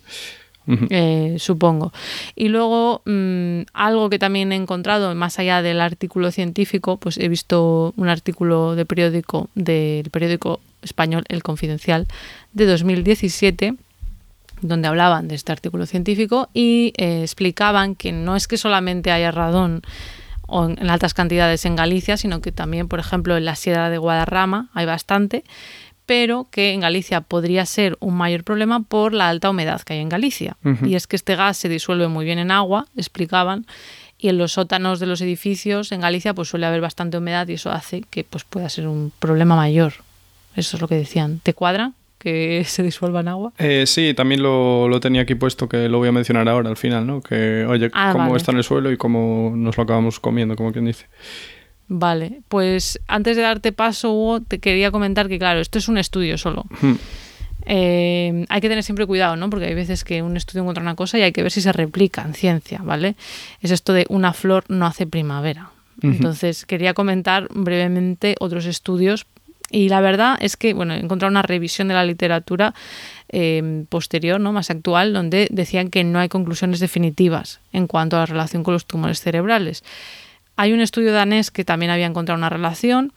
Eh, supongo. Y luego, mm, algo que también he encontrado, más allá del artículo científico, pues he visto un artículo de periódico, del periódico español El Confidencial, de 2017, donde hablaban de este artículo científico y eh, explicaban que no es que solamente haya radón o en altas cantidades en Galicia, sino que también, por ejemplo, en la Sierra de Guadarrama hay bastante pero que en Galicia podría ser un mayor problema por la alta humedad que hay en Galicia. Y es que este gas se disuelve muy bien en agua, explicaban, y en los sótanos de los edificios en Galicia pues suele haber bastante humedad y eso hace que pues pueda ser un problema mayor. Eso es lo que decían. ¿Te cuadra? que se disuelva en agua. Eh, sí, también lo, tenía aquí puesto que lo voy a mencionar ahora al final, ¿no? Que, oye, ah, cómo está en el suelo y cómo nos lo acabamos comiendo, como quien dice. Vale, pues antes de darte paso, Hugo, te quería comentar que, claro, esto es un estudio solo. Hmm. Eh, hay que tener siempre cuidado, ¿no? Porque hay veces que un estudio encuentra una cosa y hay que ver si se replica en ciencia, ¿vale? Es esto de una flor no hace primavera. Entonces, quería comentar brevemente otros estudios y la verdad es que, bueno, he encontrado una revisión de la literatura eh, posterior, ¿no? más actual, donde decían que no hay conclusiones definitivas en cuanto a la relación con los tumores cerebrales. Hay un estudio danés que también había encontrado una relación,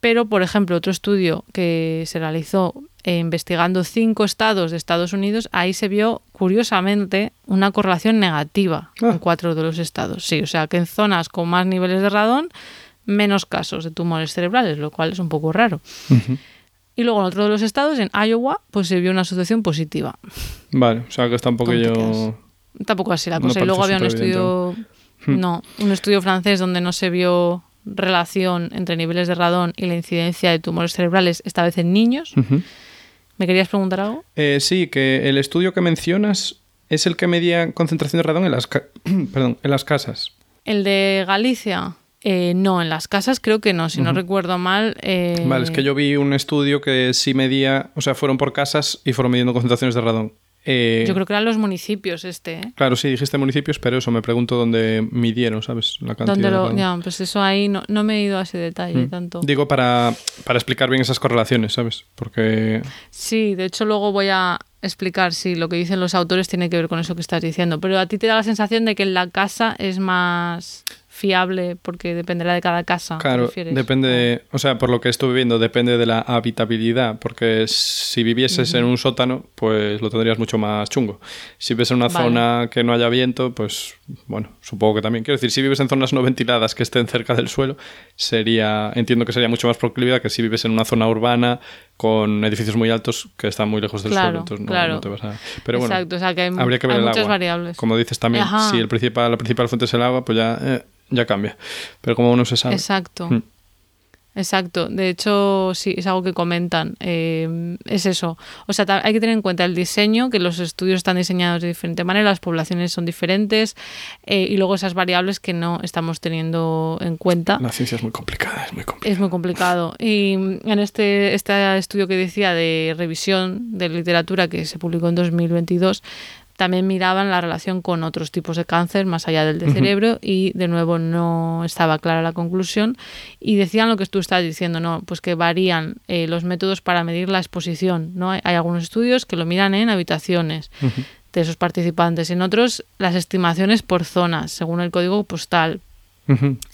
pero, por ejemplo, otro estudio que se realizó eh, investigando cinco estados de Estados Unidos, ahí se vio, curiosamente, una correlación negativa en ah. cuatro de los estados. Sí, o sea que en zonas con más niveles de radón, menos casos de tumores cerebrales, lo cual es un poco raro. Y luego en otro de los estados, en Iowa, pues se vio una asociación positiva. Vale, o sea que está un poquillo... Tampoco así la cosa. y luego había un estudio. No, un estudio francés donde no se vio relación entre niveles de radón y la incidencia de tumores cerebrales, esta vez en niños. ¿Me querías preguntar algo? Eh, sí, que el estudio que mencionas es el que medía concentración de radón en las, Perdón, en las casas. El de Galicia. Eh, no, en las casas creo que no, si no recuerdo mal. Eh, vale, es que yo vi un estudio que sí medía, o sea, fueron por casas y fueron midiendo concentraciones de radón. Eh, Yo creo que eran los municipios este. ¿eh? Claro, sí, dijiste municipios, pero eso me pregunto dónde midieron, ¿sabes? La cantidad. Lo, ya, pues eso ahí no, no, me he ido a ese detalle mm. tanto. Digo para, para explicar bien esas correlaciones, ¿sabes? Porque... Sí, de hecho luego voy a explicar si lo que dicen los autores tiene que ver con eso que estás diciendo, pero a ti te da la sensación de que en la casa es más fiable porque dependerá de cada casa. Claro, depende, o sea, por lo que estuve viendo, depende de la habitabilidad, porque si vivieses en un sótano, pues lo tendrías mucho más chungo. Si vives en una zona que no haya viento, pues bueno, supongo que también. Quiero decir, si vives en zonas no ventiladas que estén cerca del suelo, sería, entiendo que sería mucho más proclividad que si vives en una zona urbana con edificios muy altos que están muy lejos del suelo, entonces no, te vas a... Pero bueno, Exacto, o sea que hay, habría que ver el muchas agua. variables. Como dices también, si el principal, la principal fuente es el agua, pues ya... Eh, ya cambia. Pero como uno se sabe. Exacto. Mm. Exacto. De hecho, sí, es algo que comentan. Eh, es eso. O sea, hay que tener en cuenta el diseño, que los estudios están diseñados de diferente manera, las poblaciones son diferentes eh, y luego esas variables que no estamos teniendo en cuenta. La ciencia es muy complicada, es muy complicado. Es muy complicado. Y en este, este estudio que decía de revisión de literatura que se publicó en 2022, también miraban la relación con otros tipos de cáncer más allá del de cerebro y de nuevo no estaba clara la conclusión y decían lo que tú estás diciendo, no, pues que varían eh, los métodos para medir la exposición, ¿no? Hay, algunos estudios que lo miran en habitaciones de esos participantes, en otros las estimaciones por zonas, según el código postal.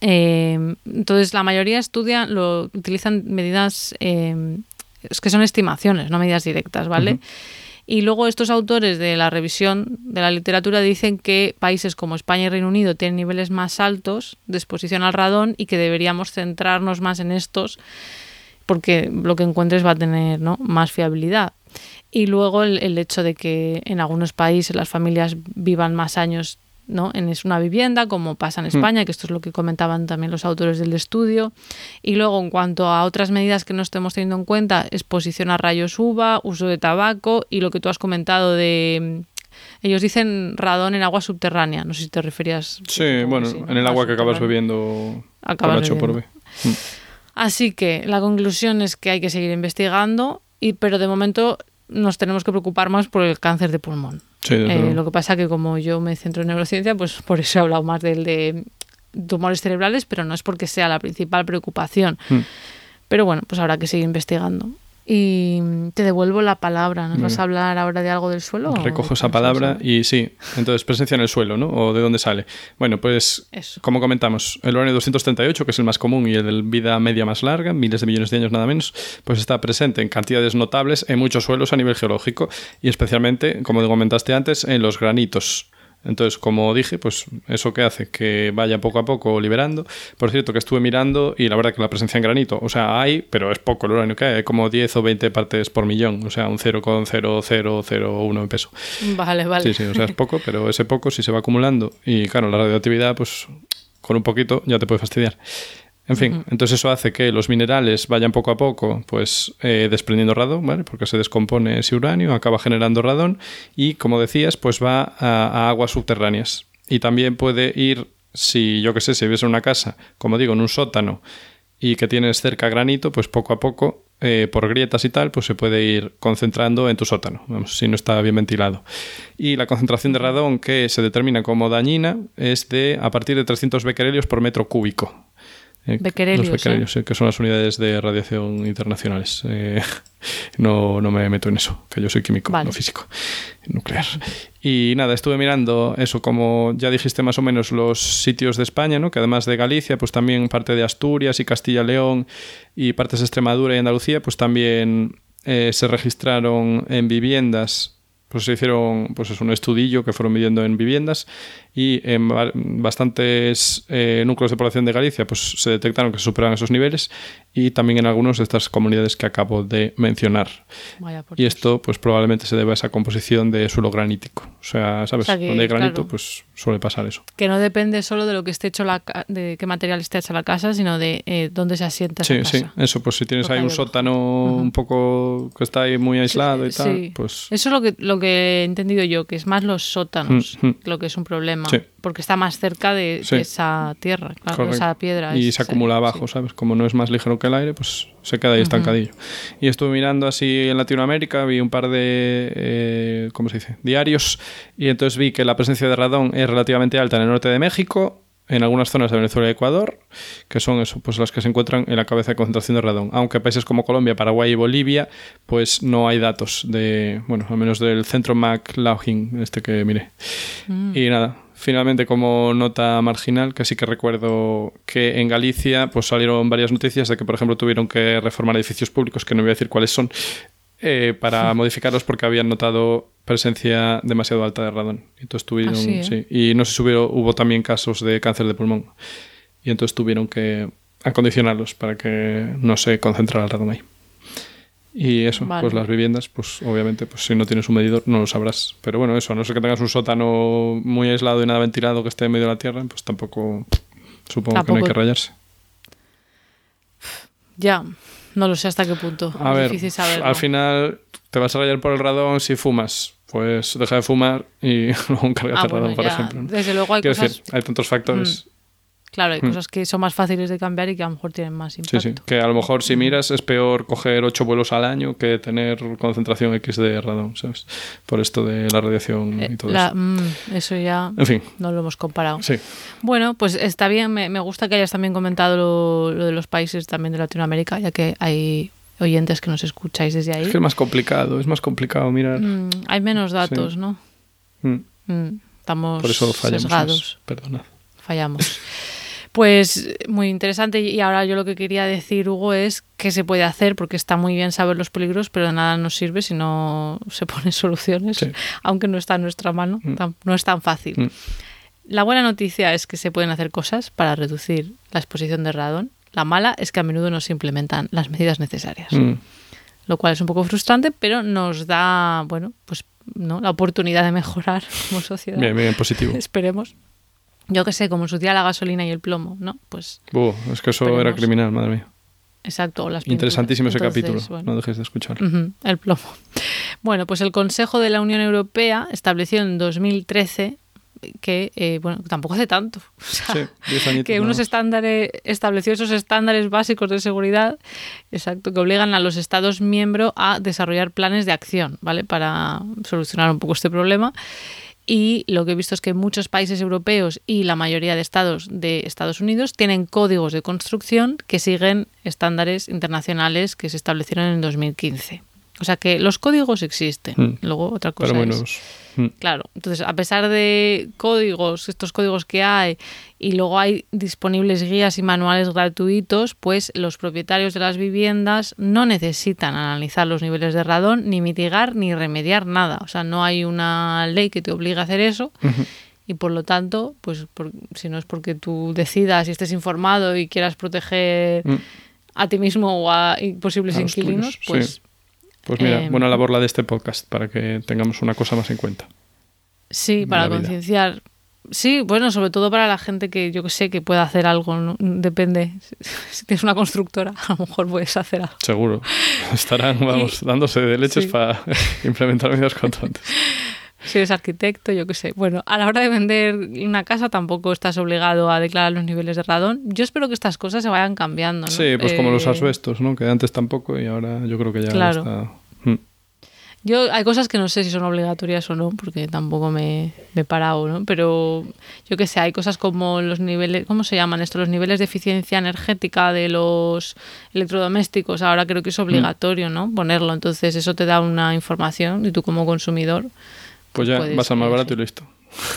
Eh, entonces la mayoría estudian, lo utilizan medidas eh, que son estimaciones, no medidas directas, ¿vale? Y luego estos autores de la revisión de la literatura dicen que países como España y Reino Unido tienen niveles más altos de exposición al radón y que deberíamos centrarnos más en estos porque lo que encuentres va a tener ¿no? más fiabilidad. Y luego el, el hecho de que en algunos países las familias vivan más años ¿no? en una vivienda, como pasa en España, que esto es lo que comentaban también los autores del estudio. Y luego, en cuanto a otras medidas que no estemos teniendo en cuenta, exposición a rayos UVA, uso de tabaco y lo que tú has comentado de... Ellos dicen radón en agua subterránea, no sé si te referías. Sí, bueno, sí, en el agua que acabas bebiendo Acabas con H por B. bebiendo. Así que la conclusión es que hay que seguir investigando, y, pero de momento nos tenemos que preocupar más por el cáncer de pulmón. Sí, Eh, lo que pasa que como yo me centro en neurociencia, pues por eso he hablado más del de tumores cerebrales, pero no es porque sea la principal preocupación. Mm. Pero bueno, pues habrá que seguir investigando. Y te devuelvo la palabra. ¿Nos vas a hablar ahora de algo del suelo? Recojo esa palabra y sí, entonces presencia en el suelo, ¿no? ¿O de dónde sale? Bueno, pues Eso. como comentamos, el uranio 238, que es el más común y el de vida media más larga, miles de millones de años nada menos, pues está presente en cantidades notables en muchos suelos a nivel geológico y especialmente, como comentaste antes, en los granitos. Entonces, como dije, pues eso que hace que vaya poco a poco liberando. Por cierto, que estuve mirando y la verdad que la presencia en granito, o sea, hay, pero es poco el uranio que hay, como 10 o 20 partes por millón, o sea, un 0,0001 en peso. Vale, vale. Sí, sí, o sea, es poco, pero ese poco si se va acumulando y claro, la radioactividad, pues con un poquito ya te puede fastidiar. En fin, entonces eso hace que los minerales vayan poco a poco, pues eh, desprendiendo radón, ¿vale? Porque se descompone ese uranio, acaba generando radón y, como decías, pues va a, a aguas subterráneas. Y también puede ir, si yo qué sé, si vives en una casa, como digo, en un sótano y que tienes cerca granito, pues poco a poco, eh, por grietas y tal, pues se puede ir concentrando en tu sótano, vamos, si no está bien ventilado. Y la concentración de radón que se determina como dañina es de a partir de 300 becquerelios por metro cúbico. Eh, Becquerelios, los becquerelios, sí, que son las unidades de radiación internacionales. Eh, no, no me meto en eso, que yo soy químico, Vale. no físico, nuclear. Y nada, estuve mirando eso, como ya dijiste más o menos, los sitios de España, ¿no? que además de Galicia, pues también parte de Asturias y Castilla-León y partes de Extremadura y Andalucía, pues también eh, se registraron en viviendas pues se hicieron pues es un estudillo que fueron midiendo en viviendas y en ba- bastantes eh, núcleos de población de Galicia pues se detectaron que se superaban esos niveles y también en algunos de estas comunidades que acabo de mencionar. Vaya Y esto pues probablemente se debe a esa composición de suelo granítico. O sea, ¿sabes? O sea que, Donde hay granito claro. pues suele pasar eso. Que no depende solo de lo que esté hecho la de qué material esté hecha la casa, sino de eh, dónde se asienta esa Sí, casa. sí, eso, pues si tienes Lo que ahí un sótano un poco que está ahí muy aislado y tal, Sí. pues Eso es lo que, lo que he entendido yo, que es más los sótanos Mm, mm. lo que es un problema. Sí. Porque está más cerca de, Sí. de esa tierra, claro, esa piedra. Y es- se acumula abajo, ¿sabes? Como no es más ligero que el aire, pues se queda ahí estancadillo. Y estuve mirando así en Latinoamérica, vi un par de, eh, ¿cómo se dice? Diarios, y entonces vi que la presencia de radón es relativamente alta en el norte de México, en algunas zonas de Venezuela y Ecuador, que son eso, pues las que se encuentran en la cabeza de concentración de radón. Aunque países como Colombia, Paraguay y Bolivia, pues no hay datos de, bueno, al menos del centro McLaughlin, este que miré. Mm. Y nada, finalmente como nota marginal, que sí que recuerdo que en Galicia pues salieron varias noticias de que, por ejemplo, tuvieron que reformar edificios públicos, que no voy a decir cuáles son, eh, para modificarlos porque habían notado presencia demasiado alta de radón. Entonces tuvieron, Ah, sí, ¿eh? sí. Y no sé si hubo, hubo también casos de cáncer de pulmón. Y entonces tuvieron que acondicionarlos para que no se concentrara el radón ahí. Y eso, Vale. pues las viviendas, pues obviamente, pues si no tienes un medidor no lo sabrás. Pero bueno, eso, a no ser que tengas un sótano muy aislado y nada ventilado que esté en medio de la tierra, pues tampoco supongo que no hay que rayarse. Ya, no lo sé hasta qué punto. A es ver, al final te vas a rayar por el radón si fumas. Pues deja de fumar y luego encárgate Ah, el radón, por ejemplo. ¿no? Desde luego hay Quiero cosas, decir, hay tantos factores. Claro, hay Mm. cosas que son más fáciles de cambiar y que a lo mejor tienen más Sí, impacto. sí. Que a lo mejor si miras es peor coger ocho vuelos al año que tener concentración X de radón, ¿sabes? Por esto de la radiación Eh, y todo la- eso. mm, eso ya En fin, no lo hemos comparado. sí. Bueno, pues está bien. Me, me gusta que hayas también comentado lo, lo de los países también de Latinoamérica, ya que hay oyentes que nos escucháis desde ahí. Es que es más complicado, es más complicado mirar. Mm, hay menos datos, Sí. ¿no? Mm. Mm, estamos Por eso fallamos. sesgados. Perdonad. Fallamos. Pues muy interesante y ahora yo lo que quería decir, Hugo, es qué se puede hacer, porque está muy bien saber los peligros, pero de nada nos sirve si no se ponen soluciones, Sí. aunque no está en nuestra mano, tam- no es tan fácil. Mm. La buena noticia es que se pueden hacer cosas para reducir la exposición de radón. La mala es que a menudo no se implementan las medidas necesarias, Mm. lo cual es un poco frustrante, pero nos da, bueno, pues no, la oportunidad de mejorar como sociedad. Bien, bien, positivo. Esperemos. Yo que sé, como en su día la gasolina y el plomo, ¿no? Pues Buh, es que eso Esperemos. era criminal, madre mía. exacto. las pinturas. Interesantísimo ese Entonces, capítulo. bueno. No dejes de escucharlo. Ujú, el plomo. Bueno, pues el Consejo de la Unión Europea estableció en 2013 que, eh, bueno, tampoco hace tanto. O sea, Sí, 10 añitos. que unos estándares, estableció esos estándares básicos de seguridad, exacto, que obligan a los Estados miembros a desarrollar planes de acción, ¿vale? Para solucionar un poco este problema. Y lo que he visto es que muchos países europeos y la mayoría de estados de Estados Unidos tienen códigos de construcción que siguen estándares internacionales que se establecieron en 2015. O sea que los códigos existen. Mm. Luego otra cosa Pero muy es-. Mm. Claro, entonces a pesar de códigos, estos códigos que hay, y luego hay disponibles guías y manuales gratuitos, pues los propietarios de las viviendas no necesitan analizar los niveles de radón, ni mitigar, ni remediar nada. O sea, no hay una ley que te obligue a hacer eso. Y por lo tanto, pues por- si no es porque tú decidas y estés informado y quieras proteger Mm. a ti mismo o a posibles A inquilinos, tuyos, pues sí. Pues mira, Eh, buena labor la de este podcast para que tengamos una cosa más en cuenta. Sí, para concienciar. Sí, bueno, sobre todo para la gente que yo que sé que pueda hacer algo, ¿no? depende. Si tienes una constructora, a lo mejor puedes hacer algo. Seguro. Estarán, vamos, dándose de leches Sí. para implementar medidas constantes. Si eres arquitecto, yo que sé. Bueno, a la hora de vender una casa tampoco estás obligado a declarar los niveles de radón. Yo espero que estas cosas se vayan cambiando. ¿no? Sí, pues como los Eh, asbestos, ¿no? Que antes tampoco y ahora yo creo que ya Claro. está. Mm. Yo hay cosas que no sé si son obligatorias o no, porque tampoco me, me he parado, ¿no? Pero yo que sé, hay cosas como los niveles, ¿cómo se llaman esto? Los niveles de eficiencia energética de los electrodomésticos. Ahora creo que es obligatorio, ¿no? Ponerlo. Entonces eso te da una información y tú como consumidor. Pues ya vas al más barato y listo.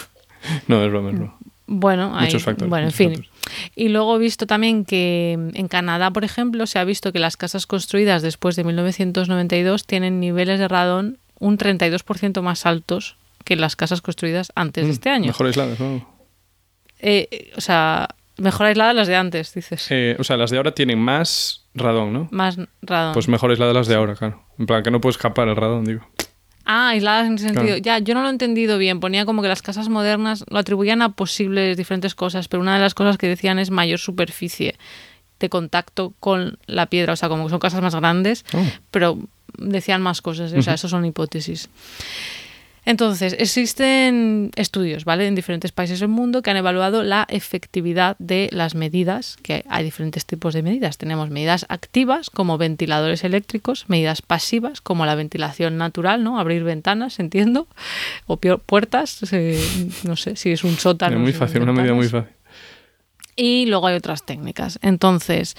no, es broma, es broma. Bueno, hay, Muchos factores, Bueno, en fin. factores. Y luego he visto también que en Canadá, por ejemplo, se ha visto que las casas construidas después de 1992 tienen niveles de radón un 32% más altos que las casas construidas antes de este año. Mm, Mejor aisladas, ¿no? Eh, o sea, mejor aisladas las de antes, dices. Eh, o sea, las de ahora tienen más radón, ¿no? Más radón. Pues mejor aisladas las de ahora, claro. En plan, que no puede escapar el radón, digo. Ah, aisladas en ese sentido. Claro. Ya, yo no lo he entendido bien. Ponía como que las casas modernas lo atribuían a posibles diferentes cosas, pero una de las cosas que decían es mayor superficie de contacto con la piedra. O sea, como que son casas más grandes, Oh. pero decían más cosas. O sea, eso son hipótesis. Entonces, existen estudios, ¿vale? En diferentes países del mundo que han evaluado la efectividad de las medidas, que hay diferentes tipos de medidas. Tenemos medidas activas, como ventiladores eléctricos, medidas pasivas, como la ventilación natural, ¿no? Abrir ventanas, entiendo, o puertas, eh, no sé si es un sótano. Es muy fácil, una medida muy fácil. Y luego hay otras técnicas. Entonces,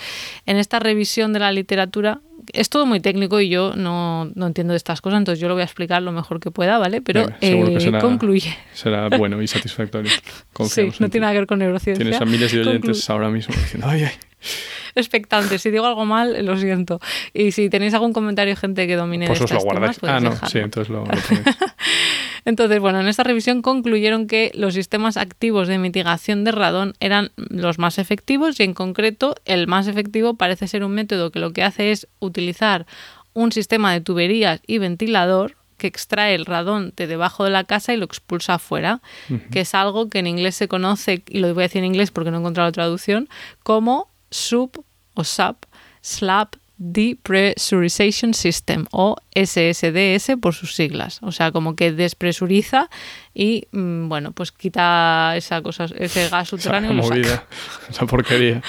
en esta revisión de la literatura, es todo muy técnico y yo no, no entiendo de estas cosas, entonces yo lo voy a explicar lo mejor que pueda, ¿vale? Pero eh, será- concluye. Será bueno y satisfactorio. Sí, Confiamos no en ti. tiene nada que ver con neurociencia. Tienes a miles de oyentes Conclu- ahora mismo diciendo, ay, ay. Expectantes. Si digo algo mal, lo siento. Y si tenéis algún comentario, gente que domine Pues de os lo guardáis. temas, Ah, no, dejarlo. sí, entonces lo. Entonces, bueno, en esta revisión concluyeron que los sistemas activos de mitigación de radón eran los más efectivos y en concreto el más efectivo parece ser un método que lo que hace es utilizar un sistema de tuberías y ventilador que extrae el radón de debajo de la casa y lo expulsa afuera, que es algo que en inglés se conoce, y lo voy a decir en inglés porque no he encontrado traducción, como SUP o SAP, Slab Depressurization System o SSDS por sus siglas. O sea, como que despresuriza y, mm, bueno, pues quita esa cosa, ese gas subterráneo. movida, esa porquería.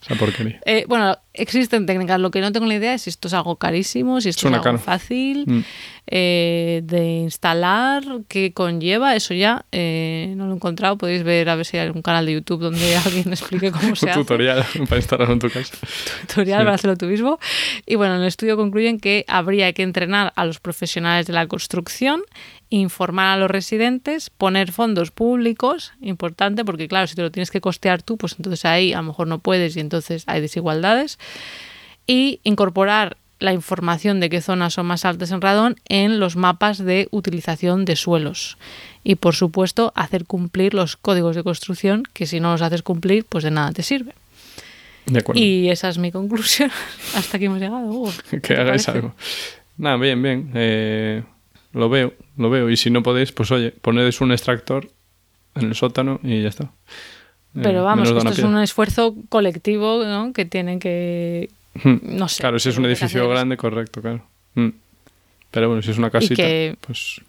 Esa porquería. Eh, bueno, existen técnicas. Lo que no tengo ni idea es si esto es algo carísimo, si esto Suena es algo caro. fácil Mm. eh, de instalar, qué conlleva. Eso ya eh, no lo he encontrado. Podéis ver a ver si hay algún canal de YouTube donde alguien explique cómo se Un hace. tutorial para instalarlo en tu casa. tutorial Sí. para hacerlo tú mismo. Y bueno, en el estudio concluyen que habría que entrenar a los profesionales de la construcción, informar a los residentes, poner fondos públicos, importante, porque claro, si te lo tienes que costear tú, pues entonces ahí a lo mejor no puedes y entonces hay desigualdades. Y incorporar la información de qué zonas son más altas en radón en los mapas de utilización de suelos. Y por supuesto, hacer cumplir los códigos de construcción, que si no los haces cumplir, pues de nada te sirve. De acuerdo. Y esa es mi conclusión. Hasta aquí hemos llegado. Hugo. ¿Qué que hagáis algo. Nada, bien, bien. Eh, lo veo, lo veo. Y si no podéis, pues oye, ponedis un extractor en el sótano y ya está. Eh, Pero vamos, esto es un esfuerzo colectivo ¿no? que tienen que. Hmm. No sé. Claro, si es un edificio grande, correcto, claro. Hmm. Pero bueno, si es una casita, que- pues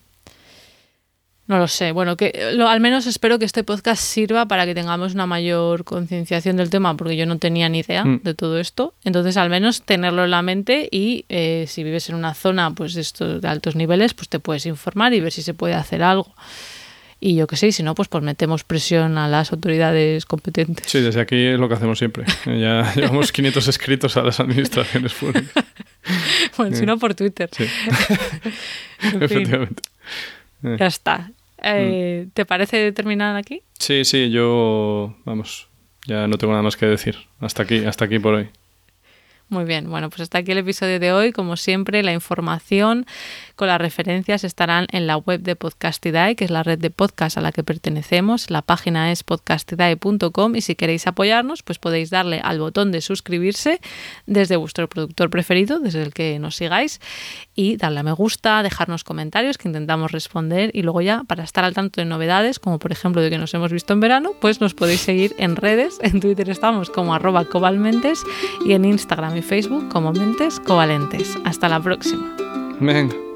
No lo sé. Bueno, que lo, al menos espero que este podcast sirva para que tengamos una mayor concienciación del tema, porque yo no tenía ni idea Mm. de todo esto. Entonces, al menos tenerlo en la mente y eh, si vives en una zona pues de, estos, de altos niveles, pues te puedes informar y ver si se puede hacer algo. Y yo qué sé, si no, pues, pues metemos presión a las autoridades competentes. sí, desde aquí es lo que hacemos siempre. Eh, Ya llevamos 500 escritos a las administraciones públicas. Bueno, si no por Twitter. Sí, En fin. efectivamente. Eh, Ya está. Eh, Mm. ¿Te parece terminar aquí? Sí, sí, yo, vamos, ya no tengo nada más que decir. Hasta aquí, hasta aquí por hoy. Muy bien, bueno, pues hasta aquí el episodio de hoy. Como siempre, la información con las referencias estarán en la web de Podcastidae, que es la red de podcast a la que pertenecemos. La página es podcastidae.com y si queréis apoyarnos, pues podéis darle al botón de suscribirse desde vuestro productor preferido, desde el que nos sigáis, y darle a me gusta, dejarnos comentarios que intentamos responder y luego ya para estar al tanto de novedades, como por ejemplo de que nos hemos visto en verano, pues nos podéis seguir en redes. En Twitter estamos como arroba cobalmentes y en Instagram Facebook como Mentes Covalentes. Hasta la próxima. Venga.